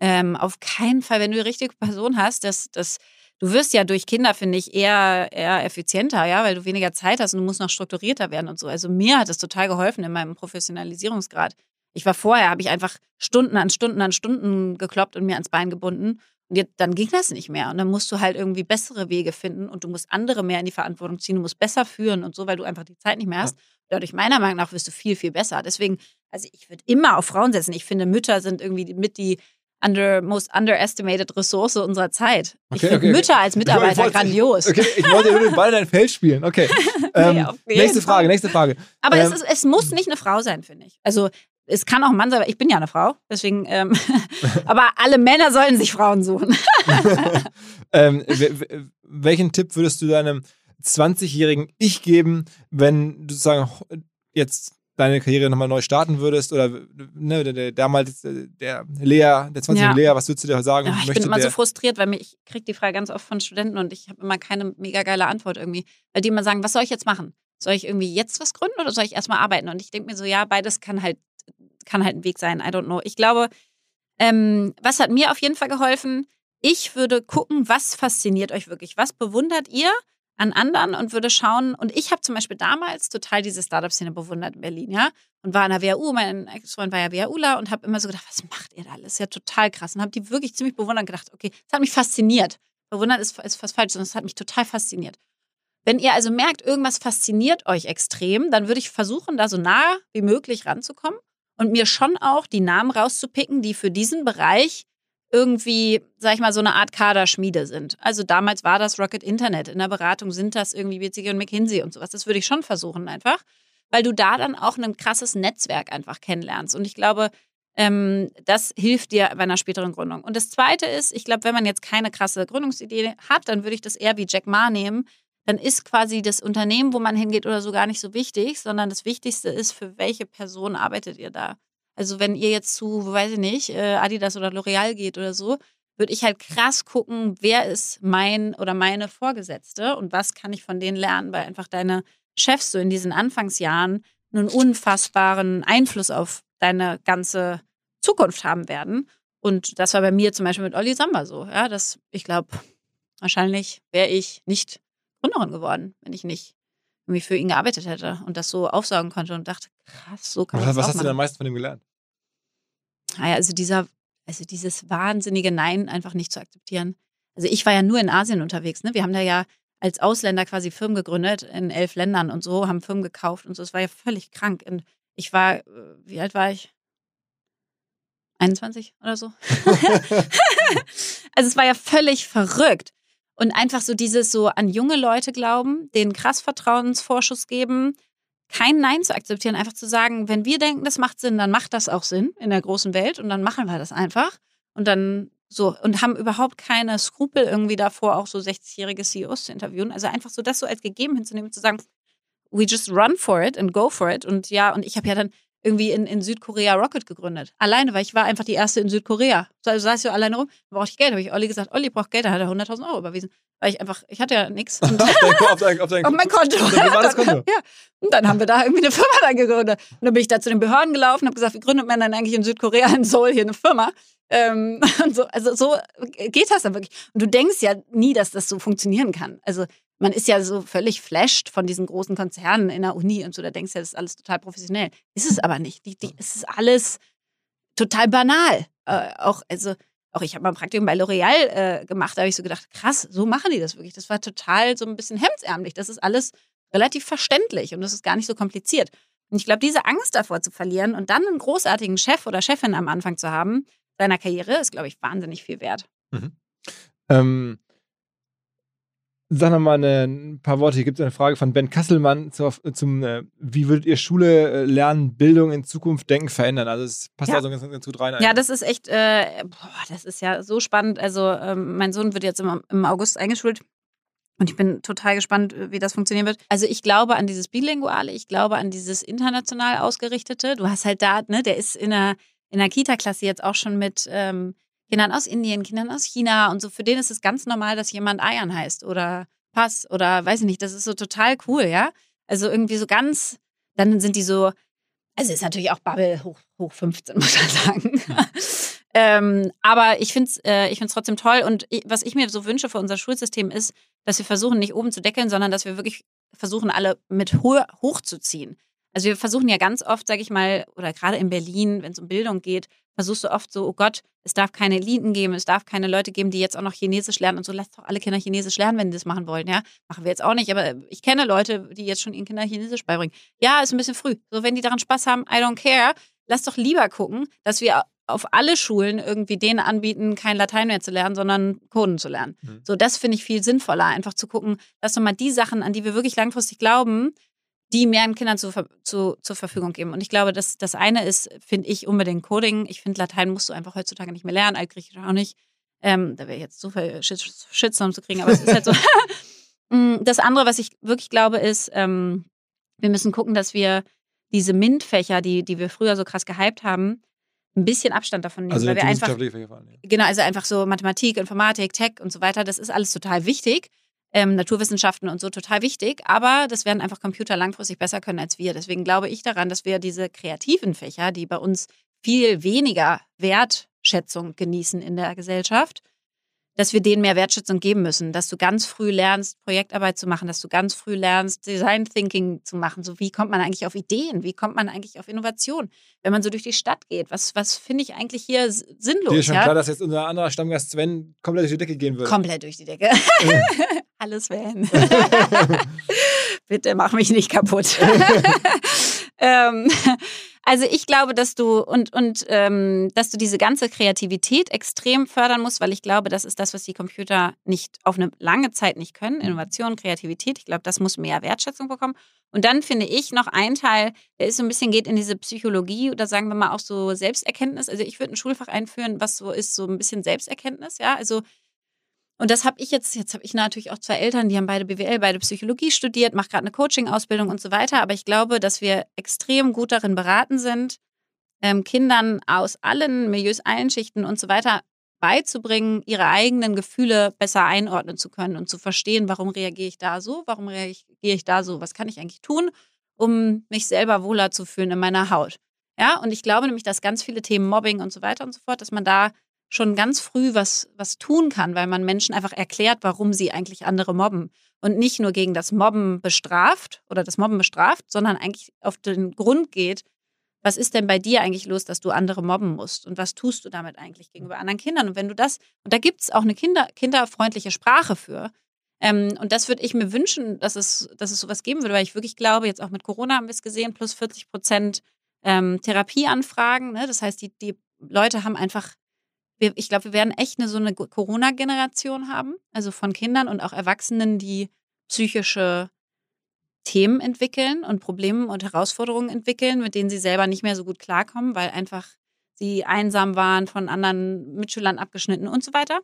S2: ähm, auf keinen Fall, wenn du die richtige Person hast, das, das du wirst ja durch Kinder, finde ich, eher, eher effizienter, ja, weil du weniger Zeit hast und du musst noch strukturierter werden und so. Also mir hat das total geholfen in meinem Professionalisierungsgrad. Ich war vorher, habe ich einfach Stunden an Stunden an Stunden gekloppt und mir ans Bein gebunden. Und jetzt, dann ging das nicht mehr. Und dann musst du halt irgendwie bessere Wege finden und du musst andere mehr in die Verantwortung ziehen. Du musst besser führen und so, weil du einfach die Zeit nicht mehr hast. Dadurch, meiner Meinung nach, wirst du viel, viel besser. Deswegen, also ich würde immer auf Frauen setzen. Ich finde, Mütter sind irgendwie mit die under, most underestimated Ressource unserer Zeit. Okay, ich finde okay, Mütter als Mitarbeiter grandios.
S1: Okay, ich wollte nur den Ball in dein Feld spielen. Okay. Ähm, nee, nächste Frage, nächste Frage.
S2: Aber ähm, es, ist, es muss nicht eine Frau sein, finde ich. Also es kann auch ein Mann sein, aber ich bin ja eine Frau. Deswegen, ähm, aber alle Männer sollen sich Frauen suchen.
S1: ähm, welchen Tipp würdest du deinem 20-jährigen Ich geben, wenn du sozusagen jetzt deine Karriere nochmal neu starten würdest oder ne, der, der damals der Lea, der 20 jährige ja. Lea, was würdest du dir sagen?
S2: Ja, ich bin immer so frustriert, weil mich, ich kriege die Frage ganz oft von Studenten und ich habe immer keine mega geile Antwort irgendwie, weil die immer sagen, was soll ich jetzt machen? Soll ich irgendwie jetzt was gründen oder soll ich erstmal arbeiten? Und ich denke mir so, ja, beides kann halt, kann halt ein Weg sein, I don't know. Ich glaube, ähm, was hat mir auf jeden Fall geholfen? Ich würde gucken, was fasziniert euch wirklich? Was bewundert ihr? An anderen und würde schauen. Und ich habe zum Beispiel damals total diese Startup-Szene bewundert in Berlin, ja. Und war in der WHU, mein Ex-Freund war ja WHUler und habe immer so gedacht, was macht ihr da alles? Ja total krass. Und habe die wirklich ziemlich bewundert und gedacht, okay, das hat mich fasziniert. Bewundert ist, ist fast falsch, sondern es hat mich total fasziniert. Wenn ihr also merkt, irgendwas fasziniert euch extrem, dann würde ich versuchen, da so nah wie möglich ranzukommen und mir schon auch die Namen rauszupicken, die für diesen Bereich irgendwie, sag ich mal, so eine Art Kaderschmiede sind. Also damals war das Rocket Internet. In der Beratung sind das irgendwie WCG und McKinsey und sowas. Das würde ich schon versuchen einfach, weil du da dann auch ein krasses Netzwerk einfach kennenlernst. Und ich glaube, ähm, das hilft dir bei einer späteren Gründung. Und das Zweite ist, ich glaube, wenn man jetzt keine krasse Gründungsidee hat, dann würde ich das eher wie Jack Ma nehmen. Dann ist quasi das Unternehmen, wo man hingeht oder so gar nicht so wichtig, sondern das Wichtigste ist, für welche Person arbeitet ihr da. Also wenn ihr jetzt zu, weiß ich nicht, äh, Adidas oder L'Oreal geht oder so, würde ich halt krass gucken, wer ist mein oder meine Vorgesetzte und was kann ich von denen lernen, weil einfach deine Chefs so in diesen Anfangsjahren einen unfassbaren Einfluss auf deine ganze Zukunft haben werden. Und das war bei mir zum Beispiel mit Olli Samba so. Ja, dass ich glaube, wahrscheinlich wäre ich nicht Gründerin geworden, wenn ich nicht irgendwie für ihn gearbeitet hätte und das so aufsaugen konnte und dachte, krass, so kann man
S1: Was,
S2: was
S1: hast machen. du denn am meisten von ihm gelernt?
S2: Naja, also dieser, also dieses wahnsinnige Nein einfach nicht zu akzeptieren. Also ich war ja nur in Asien unterwegs, ne? Wir haben da ja als Ausländer quasi Firmen gegründet in elf Ländern und so, haben Firmen gekauft und so. Es war ja völlig krank. Und ich war, äh, wie alt war ich? 21 oder so. also es war ja völlig verrückt. Und einfach so dieses so an junge Leute glauben, denen krass Vertrauensvorschuss geben, kein Nein zu akzeptieren, einfach zu sagen, wenn wir denken, das macht Sinn, dann macht das auch Sinn in der großen Welt und dann machen wir das einfach. Und dann So, und haben überhaupt keine Skrupel irgendwie davor, auch so 60-jährige CEOs zu interviewen. Also einfach so das so als gegeben hinzunehmen, zu sagen, we just run for it and go for it. Und ja, und ich habe ja dann irgendwie in, in Südkorea Rocket gegründet. Alleine, weil ich war einfach die erste in Südkorea. Also saß ich so alleine rum, brauchte ich Geld. habe ich Olli gesagt, Olli braucht Geld, da hat er 100.000 Euro überwiesen. Weil ich einfach, ich hatte ja nichts.
S1: auf, dein, auf, dein, auf, dein,
S2: mein Konto.
S1: Auf Konto.
S2: ja. Und dann haben wir da irgendwie eine Firma dann gegründet. Und dann bin ich da zu den Behörden gelaufen und habe gesagt, wie gründet man dann eigentlich in Südkorea, in Seoul hier eine Firma? Ähm, so, also so geht das dann wirklich. Und du denkst ja nie, dass das so funktionieren kann. Also man ist ja so völlig flasht von diesen großen Konzernen in der Uni und so, da denkst du ja, das ist alles total professionell. Ist es aber nicht. Die, die, es ist alles total banal. Äh, auch, also, auch ich habe mal ein Praktikum bei L'Oreal äh, gemacht, da habe ich so gedacht, krass, so machen die das wirklich. Das war total so ein bisschen hemdsärmlich. Das ist alles relativ verständlich und das ist gar nicht so kompliziert. Und ich glaube, diese Angst davor zu verlieren und dann einen großartigen Chef oder Chefin am Anfang zu haben, seiner Karriere, ist, glaube ich, wahnsinnig viel wert.
S1: Mhm. Ähm, Sag noch mal eine, ein paar Worte. Hier gibt es eine Frage von Ben Kasselmann zu, zum, äh, wie würdet ihr Schule, äh, Lernen, Bildung in Zukunft denken, verändern? Also es passt ja. also ganz, ganz gut rein.
S2: Ja, das ist echt, äh, boah, das ist ja so spannend. Also ähm, mein Sohn wird jetzt im, im August eingeschult. Und ich bin total gespannt, äh, wie das funktionieren wird. Also ich glaube an dieses Bilinguale, ich glaube an dieses international ausgerichtete. Du hast halt da, ne, der ist in der, in der Kita-Klasse jetzt auch schon mit ähm, Kindern aus Indien, Kindern aus China und so. Für den ist es ganz normal, dass jemand Ayan heißt oder Pass oder weiß ich nicht. Das ist so total cool, ja. Also irgendwie so ganz, dann sind die so, also ist natürlich auch Bubble hoch, hoch 15, muss man sagen. ähm, aber ich finde es äh, ich find's trotzdem toll. Und ich, was ich mir so wünsche für unser Schulsystem ist, dass wir versuchen, nicht oben zu deckeln, sondern dass wir wirklich versuchen, alle mit ho hochzuziehen. Also wir versuchen ja ganz oft, sage ich mal, oder gerade in Berlin, wenn es um Bildung geht, versuchst du oft so, oh Gott, es darf keine Eliten geben, es darf keine Leute geben, die jetzt auch noch Chinesisch lernen und so, lasst doch alle Kinder Chinesisch lernen, wenn die das machen wollen, ja. Machen wir jetzt auch nicht, aber ich kenne Leute, die jetzt schon ihren Kindern Chinesisch beibringen. Ja, ist ein bisschen früh. So, wenn die daran Spaß haben, I don't care. Lass doch lieber gucken, dass wir auf alle Schulen irgendwie denen anbieten, kein Latein mehr zu lernen, sondern Coden zu lernen. Mhm. So, das finde ich viel sinnvoller, einfach zu gucken, lass doch mal die Sachen, an die wir wirklich langfristig glauben, die mehreren Kindern zu, zu, zur Verfügung geben. Und ich glaube, das, das eine ist, finde ich, unbedingt Coding. Ich finde, Latein musst du einfach heutzutage nicht mehr lernen, Altgriechisch auch nicht. Ähm, da wäre jetzt so viel Shitstorm zu kriegen, aber es ist halt so. Mm, das andere, was ich wirklich glaube, ist, ähm, wir müssen gucken, dass wir diese MINT-Fächer, die, die wir früher so krass gehypt haben, ein bisschen Abstand davon nehmen. Also weil wir einfach, genau, also einfach so Mathematik, Informatik, Tech und so weiter, das ist alles total wichtig ähm, Naturwissenschaften und so total wichtig, aber das werden einfach Computer langfristig besser können als wir. Deswegen glaube ich daran, dass wir diese kreativen Fächer, die bei uns viel weniger Wertschätzung genießen in der Gesellschaft, dass wir denen mehr Wertschätzung geben müssen, dass du ganz früh lernst, Projektarbeit zu machen, dass du ganz früh lernst, Design Thinking zu machen. So, wie kommt man eigentlich auf Ideen? Wie kommt man eigentlich auf Innovation? Wenn man so durch die Stadt geht, was, was finde ich eigentlich hier sinnlos?
S1: Dir ist schon ja? klar, dass jetzt unser anderer Stammgast Sven komplett durch die Decke gehen würde.
S2: Komplett durch die Decke. Hallo Sven. Bitte mach mich nicht kaputt. ähm, also ich glaube, dass du und, und ähm, dass du diese ganze Kreativität extrem fördern musst, weil ich glaube, das ist das, was die Computer nicht auf eine lange Zeit nicht können. Mhm. Innovation, Kreativität. Ich glaube, das muss mehr Wertschätzung bekommen. Und dann finde ich noch ein Teil, der ist so ein bisschen geht in diese Psychologie oder sagen wir mal auch so Selbsterkenntnis. Also ich würde ein Schulfach einführen, was so ist, so ein bisschen Selbsterkenntnis. Ja, also und das habe ich jetzt, jetzt habe ich natürlich auch zwei Eltern, die haben beide BWL, beide Psychologie studiert, mache gerade eine Coaching-Ausbildung und so weiter. Aber ich glaube, dass wir extrem gut darin beraten sind, ähm, Kindern aus allen Milieus, allen Schichten und so weiter beizubringen, ihre eigenen Gefühle besser einordnen zu können und zu verstehen, warum reagiere ich da so, warum reagiere ich da so, was kann ich eigentlich tun, um mich selber wohler zu fühlen in meiner Haut. Ja, und ich glaube nämlich, dass ganz viele Themen Mobbing und so weiter und so fort, dass man da schon ganz früh was, was tun kann, weil man Menschen einfach erklärt, warum sie eigentlich andere mobben. Und nicht nur gegen das Mobben bestraft oder das Mobben bestraft, sondern eigentlich auf den Grund geht, was ist denn bei dir eigentlich los, dass du andere mobben musst? Und was tust du damit eigentlich gegenüber anderen Kindern? Und wenn du das, und da gibt es auch eine Kinder, kinderfreundliche Sprache für. Ähm, und das würde ich mir wünschen, dass es, dass es sowas geben würde, weil ich wirklich glaube, jetzt auch mit Corona haben wir es gesehen, plus 40 Prozent ähm, Therapieanfragen. Ne? Das heißt, die, die Leute haben einfach wir, ich glaube, wir werden echt eine so eine Corona-Generation haben, also von Kindern und auch Erwachsenen, die psychische Themen entwickeln und Probleme und Herausforderungen entwickeln, mit denen sie selber nicht mehr so gut klarkommen, weil einfach sie einsam waren, von anderen Mitschülern abgeschnitten und so weiter.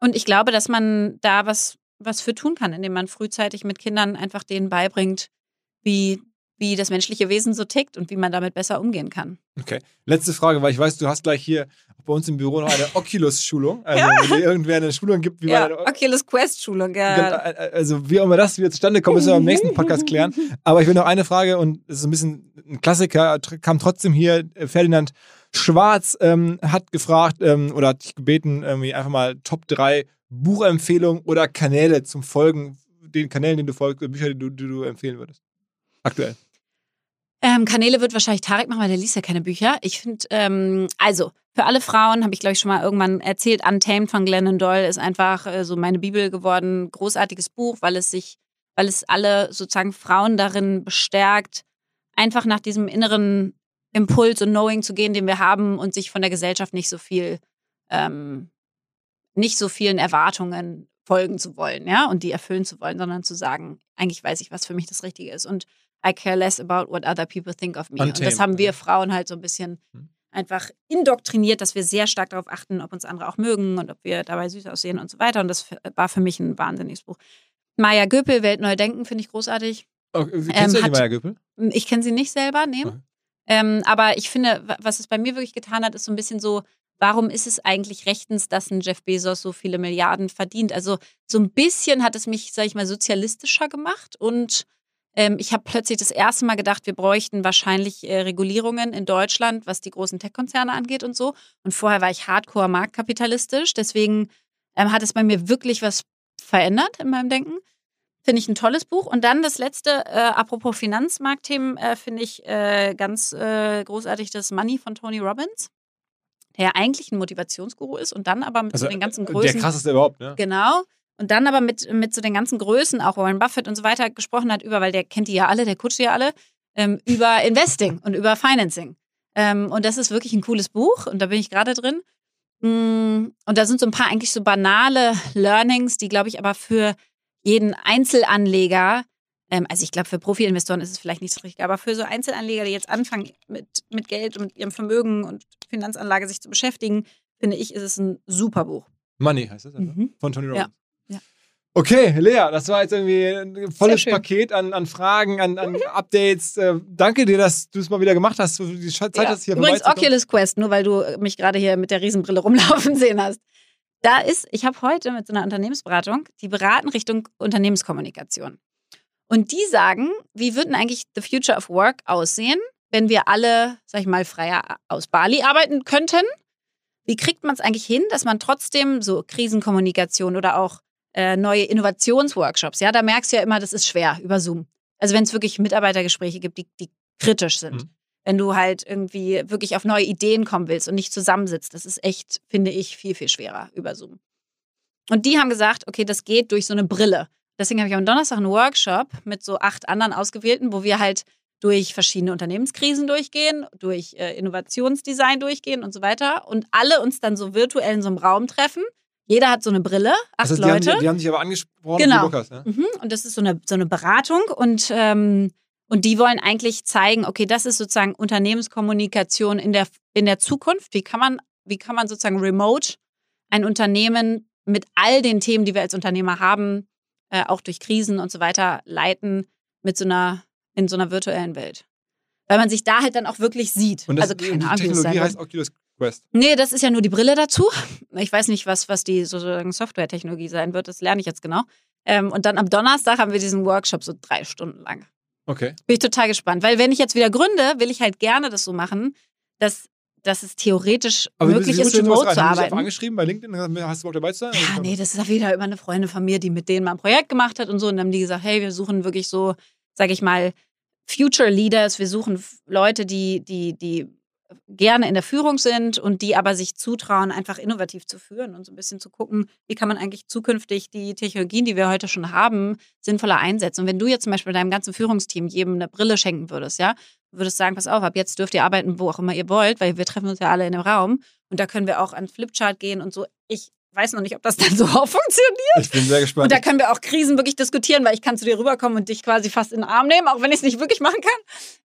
S2: Und ich glaube, dass man da was, was für tun kann, indem man frühzeitig mit Kindern einfach denen beibringt, wie, wie das menschliche Wesen so tickt und wie man damit besser umgehen kann.
S1: Okay. Letzte Frage, weil ich weiß, du hast gleich hier bei uns im Büro noch eine Oculus-Schulung. Also, ja. wenn dir irgendwer eine Schulung gibt, wie
S2: ja, man. Oculus Quest-Schulung, ja.
S1: Also, wie auch immer das wieder zustande kommt, müssen wir im nächsten Podcast klären. Aber ich will noch eine Frage und es ist ein bisschen ein Klassiker, kam trotzdem hier. Ferdinand Schwarz ähm, hat gefragt ähm, oder hat dich gebeten, irgendwie einfach mal Top 3 Buchempfehlungen oder Kanäle zum Folgen, den Kanälen, denen du folgst, Bücher, die du, die du empfehlen würdest. Aktuell.
S2: Ähm, Kanäle wird wahrscheinlich Tarek machen, weil der liest ja keine Bücher. Ich finde, ähm, also für alle Frauen habe ich, glaube ich, schon mal irgendwann erzählt, Untamed von Glennon Doyle ist einfach äh, so meine Bibel geworden. Großartiges Buch, weil es sich, weil es alle sozusagen Frauen darin bestärkt, einfach nach diesem inneren Impuls und Knowing zu gehen, den wir haben und sich von der Gesellschaft nicht so viel, ähm, nicht so vielen Erwartungen folgen zu wollen, ja, und die erfüllen zu wollen, sondern zu sagen, eigentlich weiß ich, was für mich das Richtige ist. Und I care less about what other people think of me. Und das haben wir Frauen halt so ein bisschen hm. einfach indoktriniert, dass wir sehr stark darauf achten, ob uns andere auch mögen und ob wir dabei süß aussehen und so weiter. Und das war für mich ein wahnsinniges Buch. Maya Göpel, Welt neu denken, finde ich großartig.
S1: Oh, kennst ähm, du die Maya Göpel?
S2: Ich kenne sie nicht selber, nee. Okay. Ähm, aber ich finde, was es bei mir wirklich getan hat, ist so ein bisschen so, warum ist es eigentlich rechtens, dass ein Jeff Bezos so viele Milliarden verdient? Also so ein bisschen hat es mich, sag ich mal, sozialistischer gemacht und ähm, ich habe plötzlich das erste Mal gedacht, wir bräuchten wahrscheinlich äh, Regulierungen in Deutschland, was die großen Tech-Konzerne angeht und so. Und vorher war ich hardcore marktkapitalistisch. Deswegen ähm, hat es bei mir wirklich was verändert in meinem Denken. Finde ich ein tolles Buch. Und dann das letzte, äh, apropos Finanzmarktthemen, äh, finde ich äh, ganz äh, großartig das Money von Tony Robbins, der eigentlich ein Motivationsguru ist und dann aber mit also, so den ganzen Größen.
S1: Der krasseste überhaupt, ne?
S2: Genau. Und dann aber mit, mit so den ganzen Größen, auch Warren Buffett und so weiter, gesprochen hat über, weil der kennt die ja alle, der kutscht die ja alle, ähm, über Investing und über Financing. Ähm, und das ist wirklich ein cooles Buch und da bin ich gerade drin. Mm, und da sind so ein paar eigentlich so banale Learnings, die, glaube ich, aber für jeden Einzelanleger, ähm, also ich glaube, für Profi-Investoren ist es vielleicht nicht so richtig, aber für so Einzelanleger, die jetzt anfangen, mit, mit Geld und mit ihrem Vermögen und Finanzanlage sich zu beschäftigen, finde ich, ist es ein super Buch.
S1: Money heißt es, also, mhm. von Tony Robbins. Ja. Okay, Lea, das war jetzt irgendwie ein volles Paket an, an Fragen, an, an Updates. Äh, danke dir, dass du es mal wieder gemacht hast. Die Zeit ja. hast hier
S2: Übrigens Oculus Quest, nur weil du mich gerade hier mit der Riesenbrille rumlaufen sehen hast. Da ist, ich habe heute mit so einer Unternehmensberatung, die beraten Richtung Unternehmenskommunikation. Und die sagen, wie würden eigentlich the future of work aussehen, wenn wir alle, sag ich mal, freier aus Bali arbeiten könnten? Wie kriegt man es eigentlich hin, dass man trotzdem so Krisenkommunikation oder auch äh, neue Innovationsworkshops. Ja, da merkst du ja immer, das ist schwer über Zoom. Also wenn es wirklich Mitarbeitergespräche gibt, die, die kritisch sind. Mhm. Wenn du halt irgendwie wirklich auf neue Ideen kommen willst und nicht zusammensitzt, das ist echt, finde ich, viel, viel schwerer über Zoom. Und die haben gesagt, okay, das geht durch so eine Brille. Deswegen habe ich am Donnerstag einen Workshop mit so acht anderen Ausgewählten, wo wir halt durch verschiedene Unternehmenskrisen durchgehen, durch äh, Innovationsdesign durchgehen und so weiter und alle uns dann so virtuell in so einem Raum treffen jeder hat so eine Brille, acht
S1: also die
S2: Leute.
S1: Haben, die, die, haben sich aber angesprochen,
S2: genau. Lukas, ne? mhm. Und das ist so eine, so eine Beratung und, ähm, und die wollen eigentlich zeigen, okay, das ist sozusagen Unternehmenskommunikation in der, in der Zukunft. Wie kann man, wie kann man sozusagen remote ein Unternehmen mit all den Themen, die wir als Unternehmer haben, äh, auch durch Krisen und so weiter, leiten mit so einer, in so einer virtuellen Welt. Weil man sich da halt dann auch wirklich sieht.
S1: Und das, also keine die Technologie heißt Oculus Quest.
S2: Nee, das ist ja nur die Brille dazu. Ich weiß nicht, was, was die sozusagen Software-Technologie sein wird. Das lerne ich jetzt genau. Ähm, und dann am Donnerstag haben wir diesen Workshop so drei Stunden lang.
S1: Okay.
S2: Bin ich total gespannt. Weil wenn ich jetzt wieder gründe, will ich halt gerne das so machen, dass, dass es theoretisch Aber möglich ist, remote zu arbeiten. Hast du
S1: angeschrieben bei LinkedIn? Hast du Bock dabei zu sein?
S2: Ja, nee, das ist auch wieder über eine Freundin von mir, die mit denen mal ein Projekt gemacht hat und so. Und dann haben die gesagt, hey, wir suchen wirklich so, sag ich mal, Future Leaders. Wir suchen Leute, die, die, die gerne in der Führung sind und die aber sich zutrauen, einfach innovativ zu führen und so ein bisschen zu gucken, wie kann man eigentlich zukünftig die Technologien, die wir heute schon haben, sinnvoller einsetzen. Und wenn du jetzt zum Beispiel deinem ganzen Führungsteam jedem eine Brille schenken würdest, ja, würdest sagen, pass auf, ab jetzt dürft ihr arbeiten, wo auch immer ihr wollt, weil wir treffen uns ja alle in einem Raum und da können wir auch an Flipchart gehen und so. Ich weiß noch nicht, ob das dann so auch funktioniert.
S1: Ich bin sehr gespannt.
S2: Und da können wir auch Krisen wirklich diskutieren, weil ich kann zu dir rüberkommen und dich quasi fast in den Arm nehmen, auch wenn ich es nicht wirklich machen kann.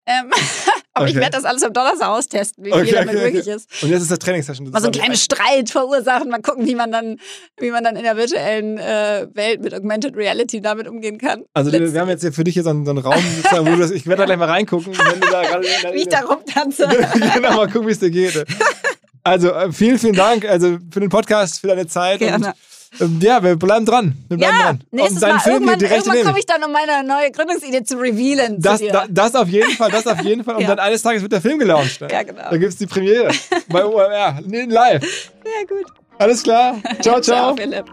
S2: Ähm, aber ich
S1: Okay.
S2: werde das alles am Donnerstag austesten, wie
S1: Okay,
S2: viel damit
S1: okay,
S2: möglich ist.
S1: Und jetzt ist das Trainingssession.
S2: Mal so einen kleinen Streit verursachen, mal gucken, wie man dann, wie man dann in der virtuellen äh, Welt mit Augmented Reality damit umgehen kann.
S1: Also wir, wir haben jetzt hier für dich hier so einen, so einen Raum, wo du das, ich werde da gleich mal reingucken, wenn du da gerade
S2: wie ich da rumtanze.
S1: genau, mal gucken, wie es dir geht. Also äh, vielen, vielen Dank also für den Podcast, für deine Zeit.
S2: Gerne.
S1: Und, ähm, ja, wir bleiben dran. Wir bleiben
S2: Ja,
S1: dran.
S2: nächstes Mal.
S1: Film
S2: Irgendwann, irgendwann komme ich dann, um meine neue Gründungsidee zu revealen.
S1: Das,
S2: zu dir.
S1: da, das auf jeden Fall, das auf jeden Fall. Und
S2: Ja.
S1: dann eines Tages wird der Film gelauncht. Ne?
S2: Ja, genau.
S1: Da gibt es die Premiere bei OMR, live.
S2: Sehr gut.
S1: Alles klar. Ciao, ciao.
S2: Ciao, Philipp.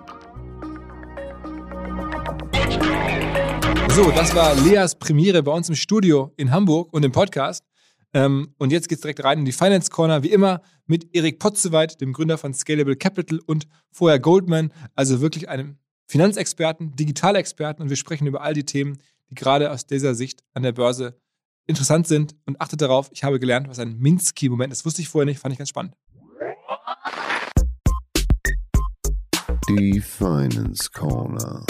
S1: So, das war Leas Premiere bei uns im Studio in Hamburg und im Podcast. Ähm, und jetzt geht's direkt rein in die Finance Corner, wie immer mit Erik Potzeweit, dem Gründer von Scalable Capital und vorher Goldman, also wirklich einem Finanzexperten, Digitalexperten. Und wir sprechen über all die Themen, die gerade aus dieser Sicht an der Börse interessant sind. Und achtet darauf, ich habe gelernt, was ein Minsky-Moment ist. Wusste ich vorher nicht, fand ich ganz spannend.
S3: Die Finance Corner.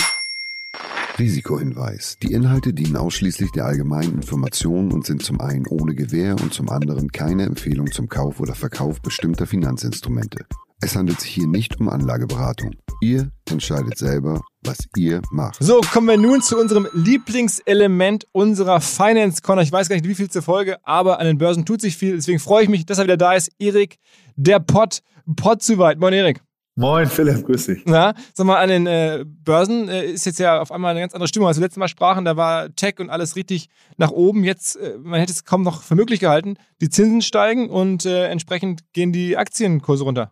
S3: Risikohinweis. Die Inhalte dienen ausschließlich der allgemeinen Information und sind zum einen ohne Gewähr und zum anderen keine Empfehlung zum Kauf oder Verkauf bestimmter Finanzinstrumente. Es handelt sich hier nicht um Anlageberatung. Ihr entscheidet selber, was ihr macht.
S1: So, kommen wir nun zu unserem Lieblingselement unserer Finance Corner. Ich weiß gar nicht, wie viel zur Folge, aber an den Börsen tut sich viel. Deswegen freue ich mich, dass er wieder da ist. Erik, der Pott, Pott zu weit. Moin, Erik.
S4: Moin Philipp, grüß dich.
S1: Na, sag mal, an den äh, Börsen äh, ist jetzt ja auf einmal eine ganz andere Stimmung. Als wir letztes Mal sprachen, da war Tech und alles richtig nach oben. Jetzt, äh, man hätte es kaum noch für möglich gehalten. Die Zinsen steigen und äh, entsprechend gehen die Aktienkurse runter.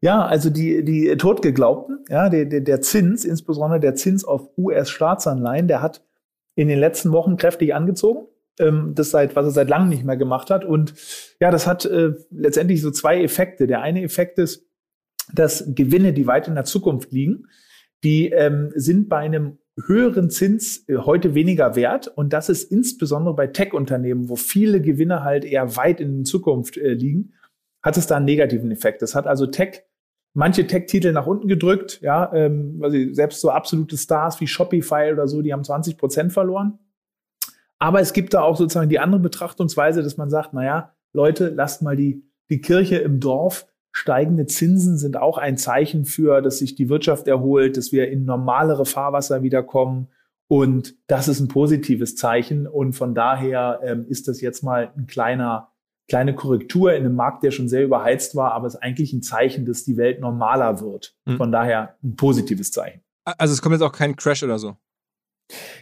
S4: Ja, also die, die Totgeglaubten, ja, der, der, der Zins, insbesondere der Zins auf US-Staatsanleihen, der hat in den letzten Wochen kräftig angezogen. Ähm, das seit, was er seit langem nicht mehr gemacht hat. Und ja, das hat äh, letztendlich so zwei Effekte. Der eine Effekt ist, dass Gewinne, die weit in der Zukunft liegen, die ähm, sind bei einem höheren Zins äh, heute weniger wert. Und das ist insbesondere bei Tech-Unternehmen, wo viele Gewinne halt eher weit in Zukunft äh, liegen, hat es da einen negativen Effekt. Das hat also Tech, manche Tech-Titel nach unten gedrückt, ja, ähm, also selbst so absolute Stars wie Shopify oder so, die haben 20 Prozent verloren. Aber es gibt da auch sozusagen die andere Betrachtungsweise, dass man sagt, naja, Leute, lasst mal die, die Kirche im Dorf. Steigende Zinsen sind auch ein Zeichen für, dass sich die Wirtschaft erholt, dass wir in normalere Fahrwasser wiederkommen. Und das ist ein positives Zeichen. Und von daher ähm, ist das jetzt mal ein kleiner, kleine Korrektur in einem Markt, der schon sehr überheizt war, aber es ist eigentlich ein Zeichen, dass die Welt normaler wird.
S1: Mhm.
S4: Von daher ein positives Zeichen.
S1: Also es kommt jetzt auch kein Crash oder so.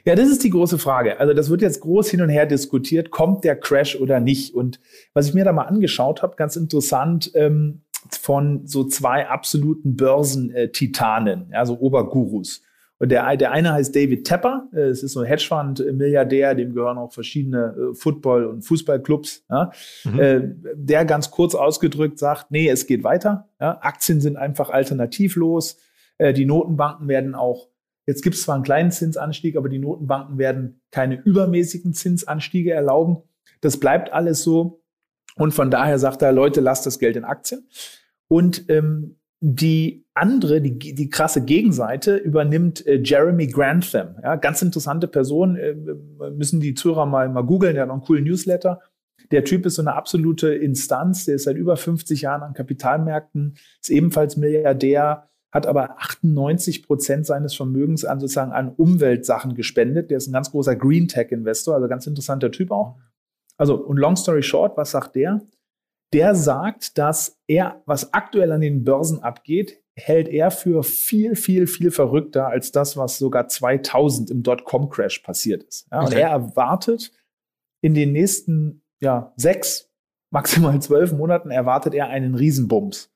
S4: Ja, das ist die große Frage. Also das wird jetzt groß hin und her diskutiert, kommt der Crash oder nicht? Und was ich mir da mal angeschaut habe, ganz interessant, ähm, von so zwei absoluten Börsentitanen, ja, so Obergurus. Und der, der eine heißt David Tepper, äh, es ist so ein Hedgefonds-Milliardär, dem gehören auch verschiedene äh, Football- und Fußballclubs. Ja.
S1: Mhm.
S4: Äh, der ganz kurz ausgedrückt sagt, nee, es geht weiter. Ja. Aktien sind einfach alternativlos. Die Notenbanken werden auch Jetzt gibt es zwar einen kleinen Zinsanstieg, aber die Notenbanken werden keine übermäßigen Zinsanstiege erlauben. Das bleibt alles so. Und von daher sagt er, Leute, lasst das Geld in Aktien. Und ähm, die andere, die, die krasse Gegenseite übernimmt äh, Jeremy Grantham. Ja, ganz interessante Person, äh, müssen die Zuhörer mal, mal googeln, der hat noch einen coolen Newsletter. Der Typ ist so eine absolute Instanz, der ist seit über 50 Jahren an Kapitalmärkten, ist ebenfalls Milliardär, hat aber 98 Prozent seines Vermögens an sozusagen an Umweltsachen gespendet. Der ist ein ganz großer Green Tech Investor, also ganz interessanter Typ auch. Also, und long story short, was sagt der? Der sagt, dass er, was aktuell an den Börsen abgeht, hält er für viel, viel, viel verrückter als das, was sogar 2000 im Dotcom-Crash passiert ist. Ja, Und
S1: Okay.
S4: er erwartet in den nächsten ja, sechs, maximal zwölf Monaten erwartet er einen Riesenbums.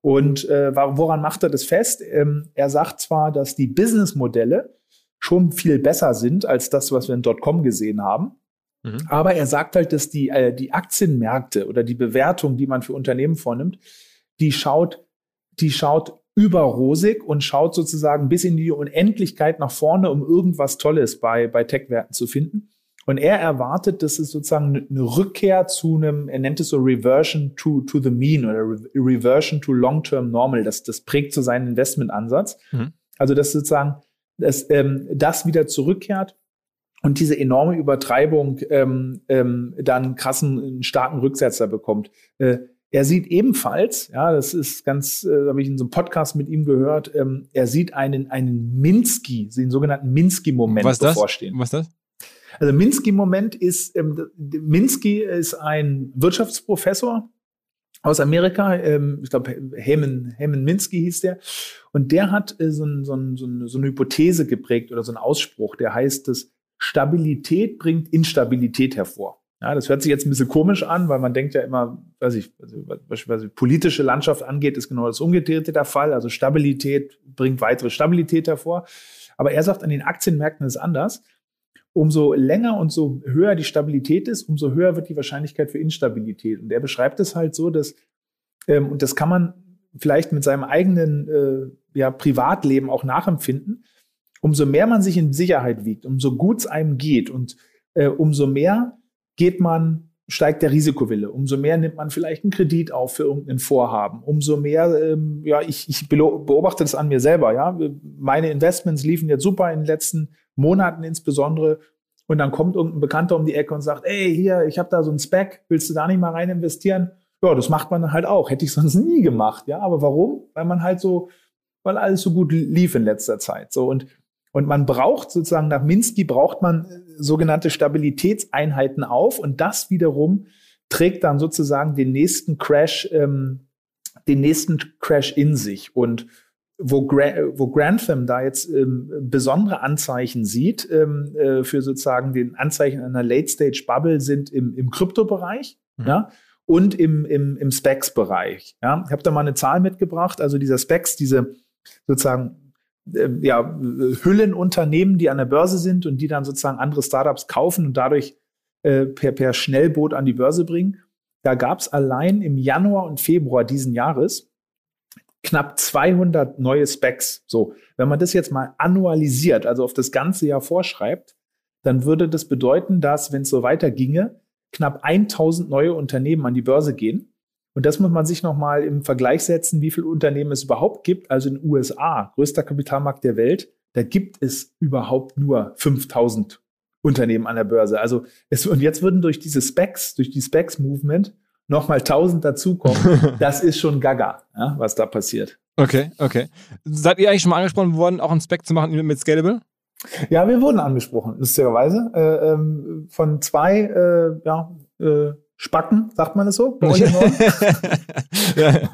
S4: Und äh, woran macht er das fest? Ähm, er sagt zwar, dass die Businessmodelle schon viel besser sind als das, was wir in Dotcom gesehen haben.
S1: Mhm.
S4: Aber er sagt halt, dass die, äh, die Aktienmärkte oder die Bewertung, die man für Unternehmen vornimmt, die schaut, die schaut überrosig und schaut sozusagen bis in die Unendlichkeit nach vorne, um irgendwas Tolles bei, bei Tech-Werten zu finden. Und er erwartet, dass es sozusagen eine Rückkehr zu einem, er nennt es so Reversion to, to the Mean oder Re Reversion to Long-Term Normal. Das, das prägt so seinen Investmentansatz. Mhm. Also, dass sozusagen dass, ähm, das wieder zurückkehrt und diese enorme Übertreibung ähm, ähm, dann krassen, starken Rücksetzer bekommt. Äh, er sieht ebenfalls, ja, das ist ganz, äh, habe ich in so einem Podcast mit ihm gehört, ähm, er sieht einen, einen Minsky, den sogenannten Minsky-Moment bevorstehen.
S1: Was ist das?
S4: Also Minsky-Moment ist, ähm, Minsky ist ein Wirtschaftsprofessor aus Amerika, ähm, ich glaube Heman, Heman Minsky hieß der, und der hat äh, so, ein, so, ein, so, eine, so eine Hypothese geprägt oder so einen Ausspruch, der heißt, dass Stabilität bringt Instabilität hervor. Ja, das hört sich jetzt ein bisschen komisch an, weil man denkt ja immer, weiß ich, also, beispielsweise politische Landschaft angeht, ist genau das Umgekehrte der Fall. Also Stabilität bringt weitere Stabilität hervor. Aber er sagt, an den Aktienmärkten ist anders. Umso länger und so höher die Stabilität ist, umso höher wird die Wahrscheinlichkeit für Instabilität. Und er beschreibt es halt so, dass, ähm, und das kann man vielleicht mit seinem eigenen äh, ja, Privatleben auch nachempfinden, umso mehr man sich in Sicherheit wiegt, umso gut es einem geht und äh, umso mehr geht man, steigt der Risikowille, umso mehr nimmt man vielleicht einen Kredit auf für irgendein Vorhaben, umso mehr, ähm, ja, ich, ich beobachte das an mir selber, ja, meine Investments liefen jetzt super in den letzten Monaten insbesondere und dann kommt irgendein Bekannter um die Ecke und sagt, ey, hier, ich habe da so ein Spec, willst du da nicht mal rein investieren? Ja, das macht man halt auch, hätte ich sonst nie gemacht, ja, aber warum? Weil man halt so, weil alles so gut lief in letzter Zeit, so und und man braucht sozusagen nach Minsky braucht man äh, sogenannte Stabilitätseinheiten auf und das wiederum trägt dann sozusagen den nächsten Crash, ähm, den nächsten Crash in sich. Und wo, Gra wo Grantham da jetzt ähm, besondere Anzeichen sieht ähm, äh, für sozusagen den Anzeichen einer Late-Stage-Bubble sind im, im Kryptobereich mhm. ja, und im, im, im Specs-Bereich. Ja. Ich habe da mal eine Zahl mitgebracht, also dieser Specs, diese sozusagen ja, Hüllenunternehmen, die an der Börse sind und die dann sozusagen andere Startups kaufen und dadurch äh, per, per Schnellboot an die Börse bringen. Da gab es allein im Januar und Februar diesen Jahres knapp 200 neue Specs. So, wenn man das jetzt mal annualisiert, also auf das ganze Jahr vorschreibt, dann würde das bedeuten, dass, wenn es so weiterginge, knapp 1000 neue Unternehmen an die Börse gehen. Und das muss man sich nochmal im Vergleich setzen, wie viele Unternehmen es überhaupt gibt. Also in den USA, größter Kapitalmarkt der Welt, da gibt es überhaupt nur 5000 Unternehmen an der Börse. Also es, und jetzt würden durch diese Specs, durch die Specs-Movement nochmal 1000 dazukommen. das ist schon gaga, ja, was da passiert.
S1: Okay, okay. Seid ihr eigentlich schon mal angesprochen worden, auch einen Spec zu machen mit Scalable?
S4: Ja, wir wurden angesprochen, lustigerweise, äh, ähm, von zwei äh, ja, äh, Spacken, sagt man es so?
S1: ja.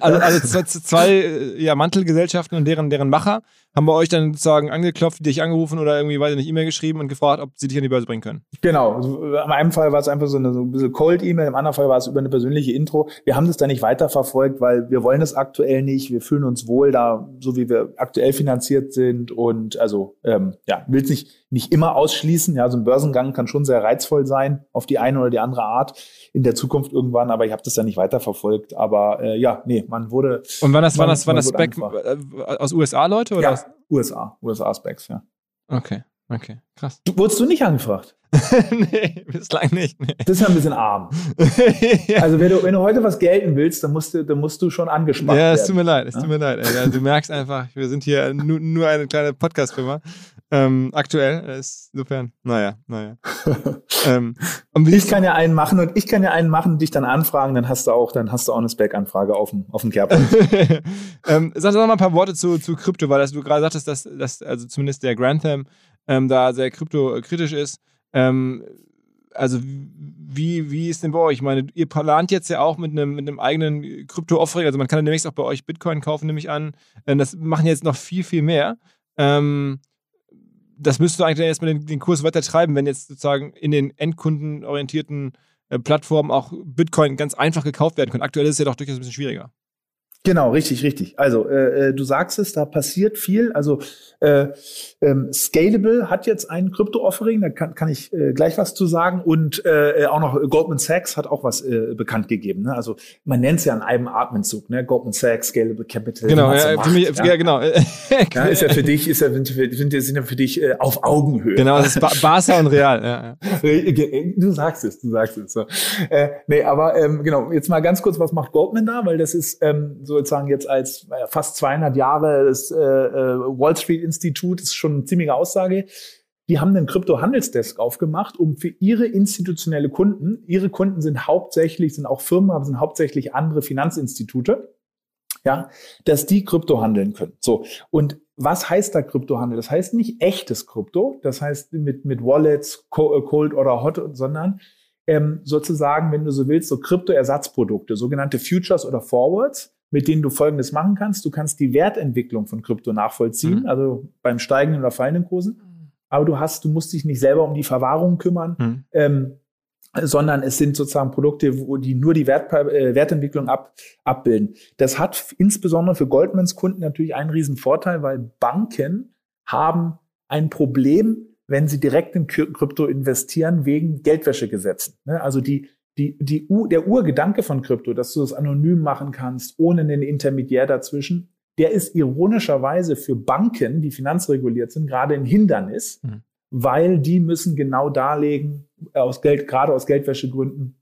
S1: Also, also zwei ja, Mantelgesellschaften und deren, deren Macher haben bei euch dann sozusagen angeklopft, dich angerufen oder irgendwie, ich nicht, E-Mail geschrieben und gefragt, ob sie dich an die Börse bringen können.
S4: Genau. Also, in einem Fall war es einfach so eine so ein bisschen Cold-E-Mail, im anderen Fall war es über eine persönliche Intro. Wir haben das da nicht weiterverfolgt, weil wir wollen das aktuell nicht. Wir fühlen uns wohl da, so wie wir aktuell finanziert sind und also ähm, ja, will es nicht, nicht immer ausschließen. Ja, so ein Börsengang kann schon sehr reizvoll sein, auf die eine oder die andere Art in der Zukunft irgendwann, aber ich habe das da nicht weiterverfolgt. Aber äh, ja, nee, man wurde.
S1: Und wann das, wann das, wann das Spec äh, aus USA Leute oder?
S4: Ja, USA, USA Specs, ja.
S1: Okay, okay, krass.
S4: Du, wurdest du nicht angefragt?
S1: nee, bislang nicht. Nee.
S4: Das ist ja ein bisschen arm. ja. Also wenn du, wenn du heute was gelten willst, dann musst du, dann musst du schon angespannt werden.
S1: Ja, es tut mir leid, es ja? tut mir leid. Ey. du merkst einfach, wir sind hier nur, nur eine kleine Podcast-Firma. Ähm, aktuell ist insofern, naja, naja.
S4: ähm, ich kann ja einen machen und ich kann ja einen machen, dich dann anfragen, dann hast du auch, dann hast du auch eine Spec-Anfrage auf dem, auf dem Kerb.
S1: ähm, sag doch mal ein paar Worte zu, zu Krypto, weil das, du gerade sagtest, dass, dass also zumindest der Grantham ähm, da sehr kryptokritisch ist. Ähm, also wie, wie ist denn bei euch? Ich meine, ihr plant jetzt ja auch mit einem, mit einem eigenen Krypto-Offering, also man kann demnächst auch bei euch Bitcoin kaufen, nehme ich an. Ähm, das machen jetzt noch viel, viel mehr. Ähm, das müsstest du eigentlich erstmal den, den Kurs weiter treiben, wenn jetzt sozusagen in den endkundenorientierten äh, Plattformen auch Bitcoin ganz einfach gekauft werden können. Aktuell ist es ja doch durchaus ein bisschen schwieriger.
S4: Genau, richtig, richtig. Also äh, äh, du sagst es, da passiert viel. Also äh, ähm, Scalable hat jetzt ein Krypto-Offering, da kann, kann ich äh, gleich was zu sagen. Und äh, auch noch Goldman Sachs hat auch was äh, bekannt gegeben. Ne? Also man nennt es ja an einem Atemzug, ne? Goldman Sachs, Scalable Capital.
S1: Genau, ja, Macht, für mich, ja. ja genau.
S4: ja, ist ja für dich, ist ja, sind, sind ja für dich äh, auf Augenhöhe.
S1: Genau, das ist ba Barca und Real. Ja.
S4: Du sagst es, du sagst es. So. Äh, nee, aber ähm, genau, jetzt mal ganz kurz, was macht Goldman da? Weil das ist ähm, sozusagen jetzt als äh, fast 200 Jahre das äh, äh, Wall Street Institut, ist schon eine ziemliche Aussage. Die haben einen Krypto-Handelsdesk aufgemacht, um für ihre institutionelle Kunden, ihre Kunden sind hauptsächlich, sind auch Firmen, aber sind hauptsächlich andere Finanzinstitute, ja, dass die Krypto handeln können. So. Und was heißt da Kryptohandel? Das heißt nicht echtes Krypto, das heißt mit, mit Wallets, äh, Cold oder Hot, sondern ähm, sozusagen, wenn du so willst, so Kryptoersatzprodukte, sogenannte Futures oder Forwards, mit denen du Folgendes machen kannst. Du kannst die Wertentwicklung von Krypto nachvollziehen, mhm. also beim steigenden oder fallenden Kursen. Aber du hast, du musst dich nicht selber um die Verwahrung kümmern, mhm. ähm, sondern es sind sozusagen Produkte, wo die nur die Wert, äh, Wertentwicklung ab, abbilden. Das hat insbesondere für Goldmans Kunden natürlich einen riesen Vorteil, weil Banken haben ein Problem, wenn sie direkt in Krypto investieren, wegen Geldwäschegesetzen. Ne? Also die die, die, der Urgedanke von Krypto, dass du das anonym machen kannst, ohne einen Intermediär dazwischen, der ist ironischerweise für Banken, die finanzreguliert sind, gerade ein Hindernis, mhm. weil die müssen genau darlegen, aus Geld, gerade aus Geldwäschegründen,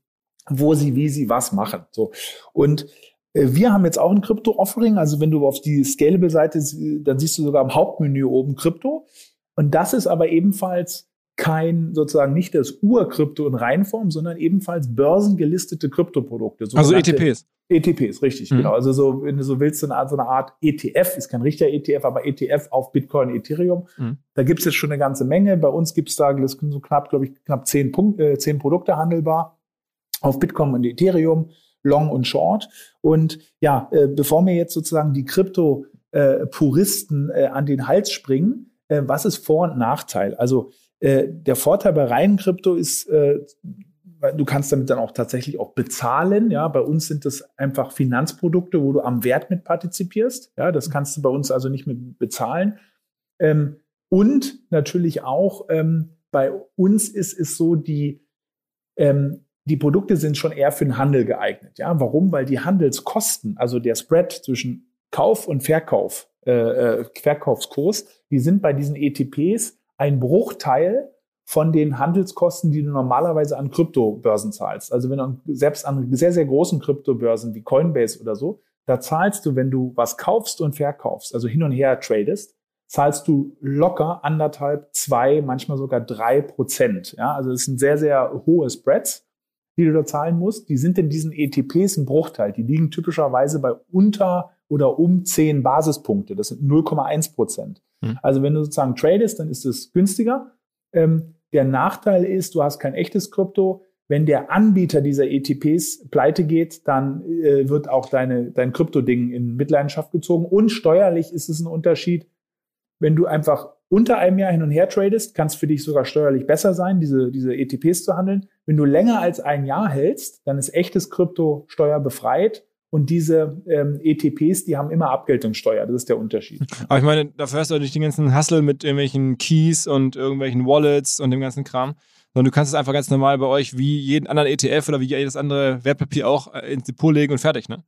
S4: wo sie, wie sie was machen. So. Und äh, wir haben jetzt auch ein Krypto-Offering. Also wenn du auf die Scalable-Seite, dann siehst du sogar im Hauptmenü oben Krypto. Und das ist aber ebenfalls kein sozusagen nicht das Ur-Krypto in Reinform, sondern ebenfalls börsengelistete Kryptoprodukte.
S1: Also ETPs.
S4: ETPs, richtig, mhm. genau. Also so, wenn du so willst, so eine Art, so eine Art ETF, ist kein richtiger ETF, aber ETF auf Bitcoin, Ethereum. Mhm. Da gibt's jetzt schon eine ganze Menge. Bei uns gibt's da das sind so knapp, glaube ich, knapp zehn, Punkt, äh, zehn Produkte handelbar auf Bitcoin und Ethereum, Long und Short. Und ja, äh, bevor mir jetzt sozusagen die Krypto-Puristen äh, an den Hals springen, äh, was ist Vor- und Nachteil? Also äh, der Vorteil bei reinen Krypto ist, äh, du kannst damit dann auch tatsächlich auch bezahlen. Ja, bei uns sind das einfach Finanzprodukte, wo du am Wert mit partizipierst. Ja, das kannst du bei uns also nicht mit bezahlen. Ähm, und natürlich auch ähm, bei uns ist es so, die ähm, die Produkte sind schon eher für den Handel geeignet. Ja, warum? Weil die Handelskosten, also der Spread zwischen Kauf und Verkauf, äh, äh Verkaufskurs, die sind bei diesen ETPs ein Bruchteil von den Handelskosten, die du normalerweise an Kryptobörsen zahlst. Also wenn du selbst an sehr, sehr großen Kryptobörsen wie Coinbase oder so, da zahlst du, wenn du was kaufst und verkaufst, also hin und her tradest, zahlst du locker anderthalb, zwei, manchmal sogar drei Prozent. Ja, also das sind sehr, sehr hohe Spreads, die du da zahlen musst. Die sind in diesen ETPs ein Bruchteil. Die liegen typischerweise bei unter oder um zehn Basispunkte. Das sind 0,1 Prozent. Mhm. Also wenn du sozusagen tradest, dann ist es günstiger. Ähm, der Nachteil ist, du hast kein echtes Krypto. Wenn der Anbieter dieser ETPs pleite geht, dann äh, wird auch deine, dein Krypto-Ding in Mitleidenschaft gezogen. Und steuerlich ist es ein Unterschied. Wenn du einfach unter einem Jahr hin und her tradest, kann es für dich sogar steuerlich besser sein, diese, diese ETPs zu handeln. Wenn du länger als ein Jahr hältst, dann ist echtes Krypto steuerbefreit und diese ähm, ETPs, die haben immer Abgeltungssteuer. Das ist der Unterschied.
S1: Aber ich meine, dafür hast du nicht den ganzen Hustle mit irgendwelchen Keys und irgendwelchen Wallets und dem ganzen Kram. Sondern du kannst es einfach ganz normal bei euch wie jeden anderen ETF oder wie jedes andere Wertpapier auch äh, ins Depot legen und fertig, ne?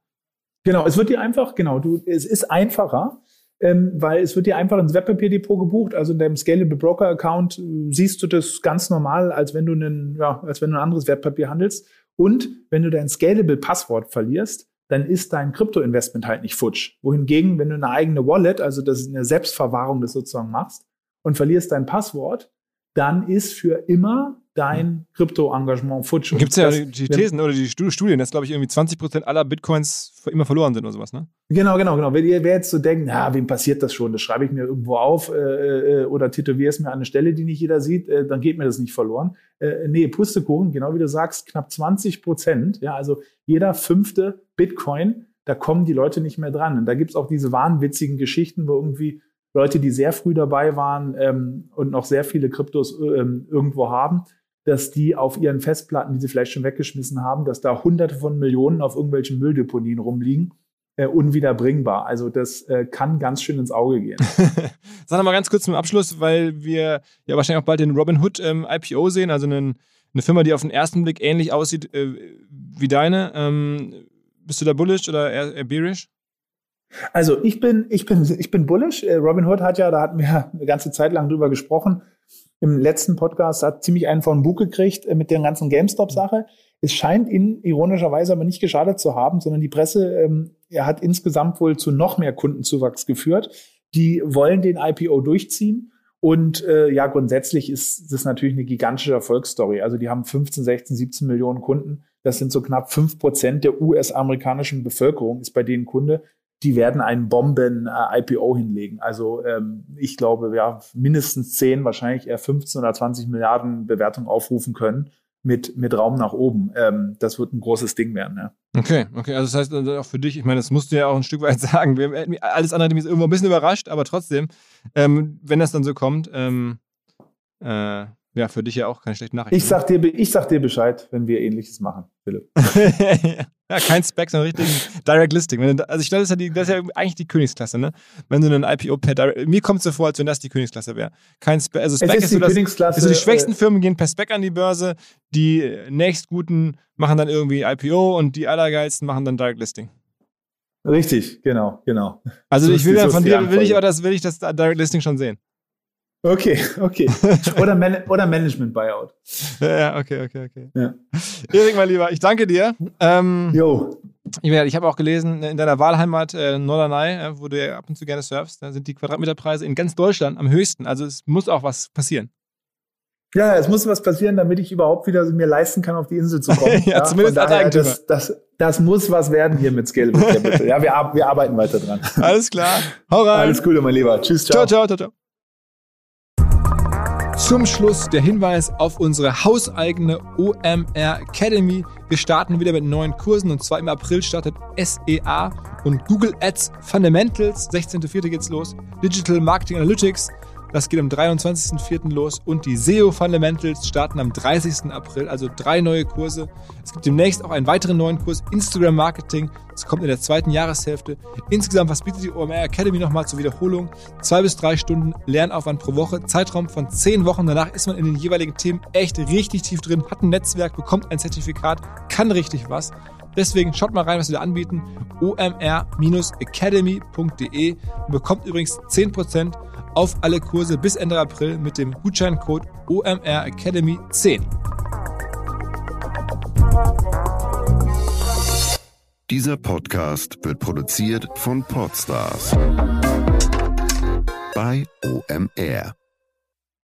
S4: Genau, es wird dir einfach, genau, du, es ist einfacher, ähm, weil es wird dir einfach ins Wertpapierdepot gebucht. Also in deinem Scalable Broker Account äh, siehst du das ganz normal, als wenn du einen, ja, als wenn du ein anderes Wertpapier handelst. Und wenn du dein Scalable Passwort verlierst, dann ist dein Krypto-Investment halt nicht futsch. Wohingegen, wenn du eine eigene Wallet, also das ist eine Selbstverwahrung, das sozusagen machst und verlierst dein Passwort, dann ist für immer dein Krypto-Engagement futsch.
S1: Gibt es ja das, die Thesen oder die Studien, dass, glaube ich, irgendwie 20 Prozent aller Bitcoins immer verloren sind oder sowas, ne?
S4: Genau, genau, genau. Wenn ihr wer jetzt so denkt, na, wem passiert das schon? Das schreibe ich mir irgendwo auf äh, äh, oder tätowiere es mir an eine Stelle, die nicht jeder sieht, äh, dann geht mir das nicht verloren. Äh, nee, Pustekuchen, genau wie du sagst, knapp 20 Prozent. Ja, also jeder fünfte Bitcoin, da kommen die Leute nicht mehr dran. Und da gibt's auch diese wahnwitzigen Geschichten, wo irgendwie Leute, die sehr früh dabei waren ähm, und noch sehr viele Kryptos ähm, irgendwo haben, dass die auf ihren Festplatten, die sie vielleicht schon weggeschmissen haben, dass da hunderte von Millionen auf irgendwelchen Mülldeponien rumliegen. äh, unwiederbringbar. Also das äh, kann ganz schön ins Auge gehen.
S1: Sag noch mal ganz kurz zum Abschluss, weil wir ja wahrscheinlich auch bald den Robin Hood ähm, IPO sehen, also einen, eine Firma, die auf den ersten Blick ähnlich aussieht äh, wie deine. Ähm, bist du da bullish oder eher, eher bearish?
S4: Also ich bin, ich bin, ich bin bullish. Äh, Robin Hood hat ja, da hatten wir eine ganze Zeit lang drüber gesprochen. Im letzten Podcast hat ziemlich einen von Bug gekriegt äh, mit der ganzen GameStop-Sache. Es scheint ihn ironischerweise aber nicht geschadet zu haben, sondern die Presse ähm, er hat insgesamt wohl zu noch mehr Kundenzuwachs geführt. Die wollen den IPO durchziehen. Und äh, ja, grundsätzlich ist das natürlich eine gigantische Erfolgsstory. Also die haben 15, 16, 17 Millionen Kunden. Das sind so knapp fünf Prozent der US-amerikanischen Bevölkerung, ist bei denen Kunde. Die werden einen Bomben-IPO äh, hinlegen. Also ähm, ich glaube, ja, mindestens 10, wahrscheinlich eher 15 oder 20 Milliarden Bewertung aufrufen können mit, mit Raum nach oben. Ähm, das wird ein großes Ding werden, ja.
S1: Okay, okay, also das heißt also auch für dich, ich meine, das musst du ja auch ein Stück weit sagen. alles andere hat mich irgendwo ein bisschen überrascht, aber trotzdem, ähm, wenn das dann so kommt, ähm, äh, ja, für dich ja auch keine schlechte Nachricht.
S4: Ich sag, dir, ich sag dir Bescheid, wenn wir ähnliches machen, Philipp.
S1: ja, kein Spec, sondern richtig Direct Listing. also ich glaube, das, ja das, ist ja eigentlich die Königsklasse, ne? Wenn du einen IPO per Direct, mir kommt es so vor, als wenn das die Königsklasse wäre. Kein Spec, also Spec
S4: ist, ist, die
S1: das,
S4: Königsklasse,
S1: also die schwächsten äh, Firmen gehen per Spec an die Börse, die nächstguten machen dann irgendwie IPO und die allergeilsten machen dann Direct Listing.
S4: Richtig, genau, genau.
S1: Also so ich will dann von dir, will ich aber das, will ich das Direct Listing schon sehen.
S4: Okay, okay. Oder, Man oder Management Buyout.
S1: Ja, okay, okay, okay. Ja. Erik, mein Lieber, ich danke dir. Ähm,
S4: jo.
S1: Ich, ich habe auch gelesen, in deiner Wahlheimat äh, Norderney, äh, wo du ja ab und zu gerne surfst, da sind die Quadratmeterpreise in ganz Deutschland am höchsten. Also es muss auch was passieren.
S4: Ja, es muss was passieren, damit ich überhaupt wieder mir leisten kann, auf die Insel zu kommen.
S1: ja, ja, zumindest als Eigentümer.
S4: Das, das, das, muss was werden hier mit Scale ja, wir, wir arbeiten weiter dran.
S1: Alles klar. Hau rein.
S4: Alles Gute, mein Lieber. Tschüss, ciao.
S1: Ciao, ciao, ciao, ciao. Zum Schluss der Hinweis auf unsere hauseigene OMR Academy. Wir starten wieder mit neuen Kursen und zwar im April startet SEA und Google Ads Fundamentals. 16.04. geht's los. Digital Marketing Analytics das geht am 23.04. los und die SEO Fundamentals starten am 30. April, also drei neue Kurse. Es gibt demnächst auch einen weiteren neuen Kurs Instagram Marketing. Das kommt in der zweiten Jahreshälfte. Insgesamt, was bietet die OMR Academy nochmal zur Wiederholung? Zwei bis drei Stunden Lernaufwand pro Woche, Zeitraum von zehn Wochen. Danach ist man in den jeweiligen Themen echt richtig tief drin, hat ein Netzwerk, bekommt ein Zertifikat, kann richtig was. Deswegen schaut mal rein, was wir da anbieten. omr-academy.de bekommt übrigens 10% auf alle Kurse bis Ende April mit dem Gutscheincode OMR Academy 10.
S3: Dieser Podcast wird produziert von Podstars bei OMR.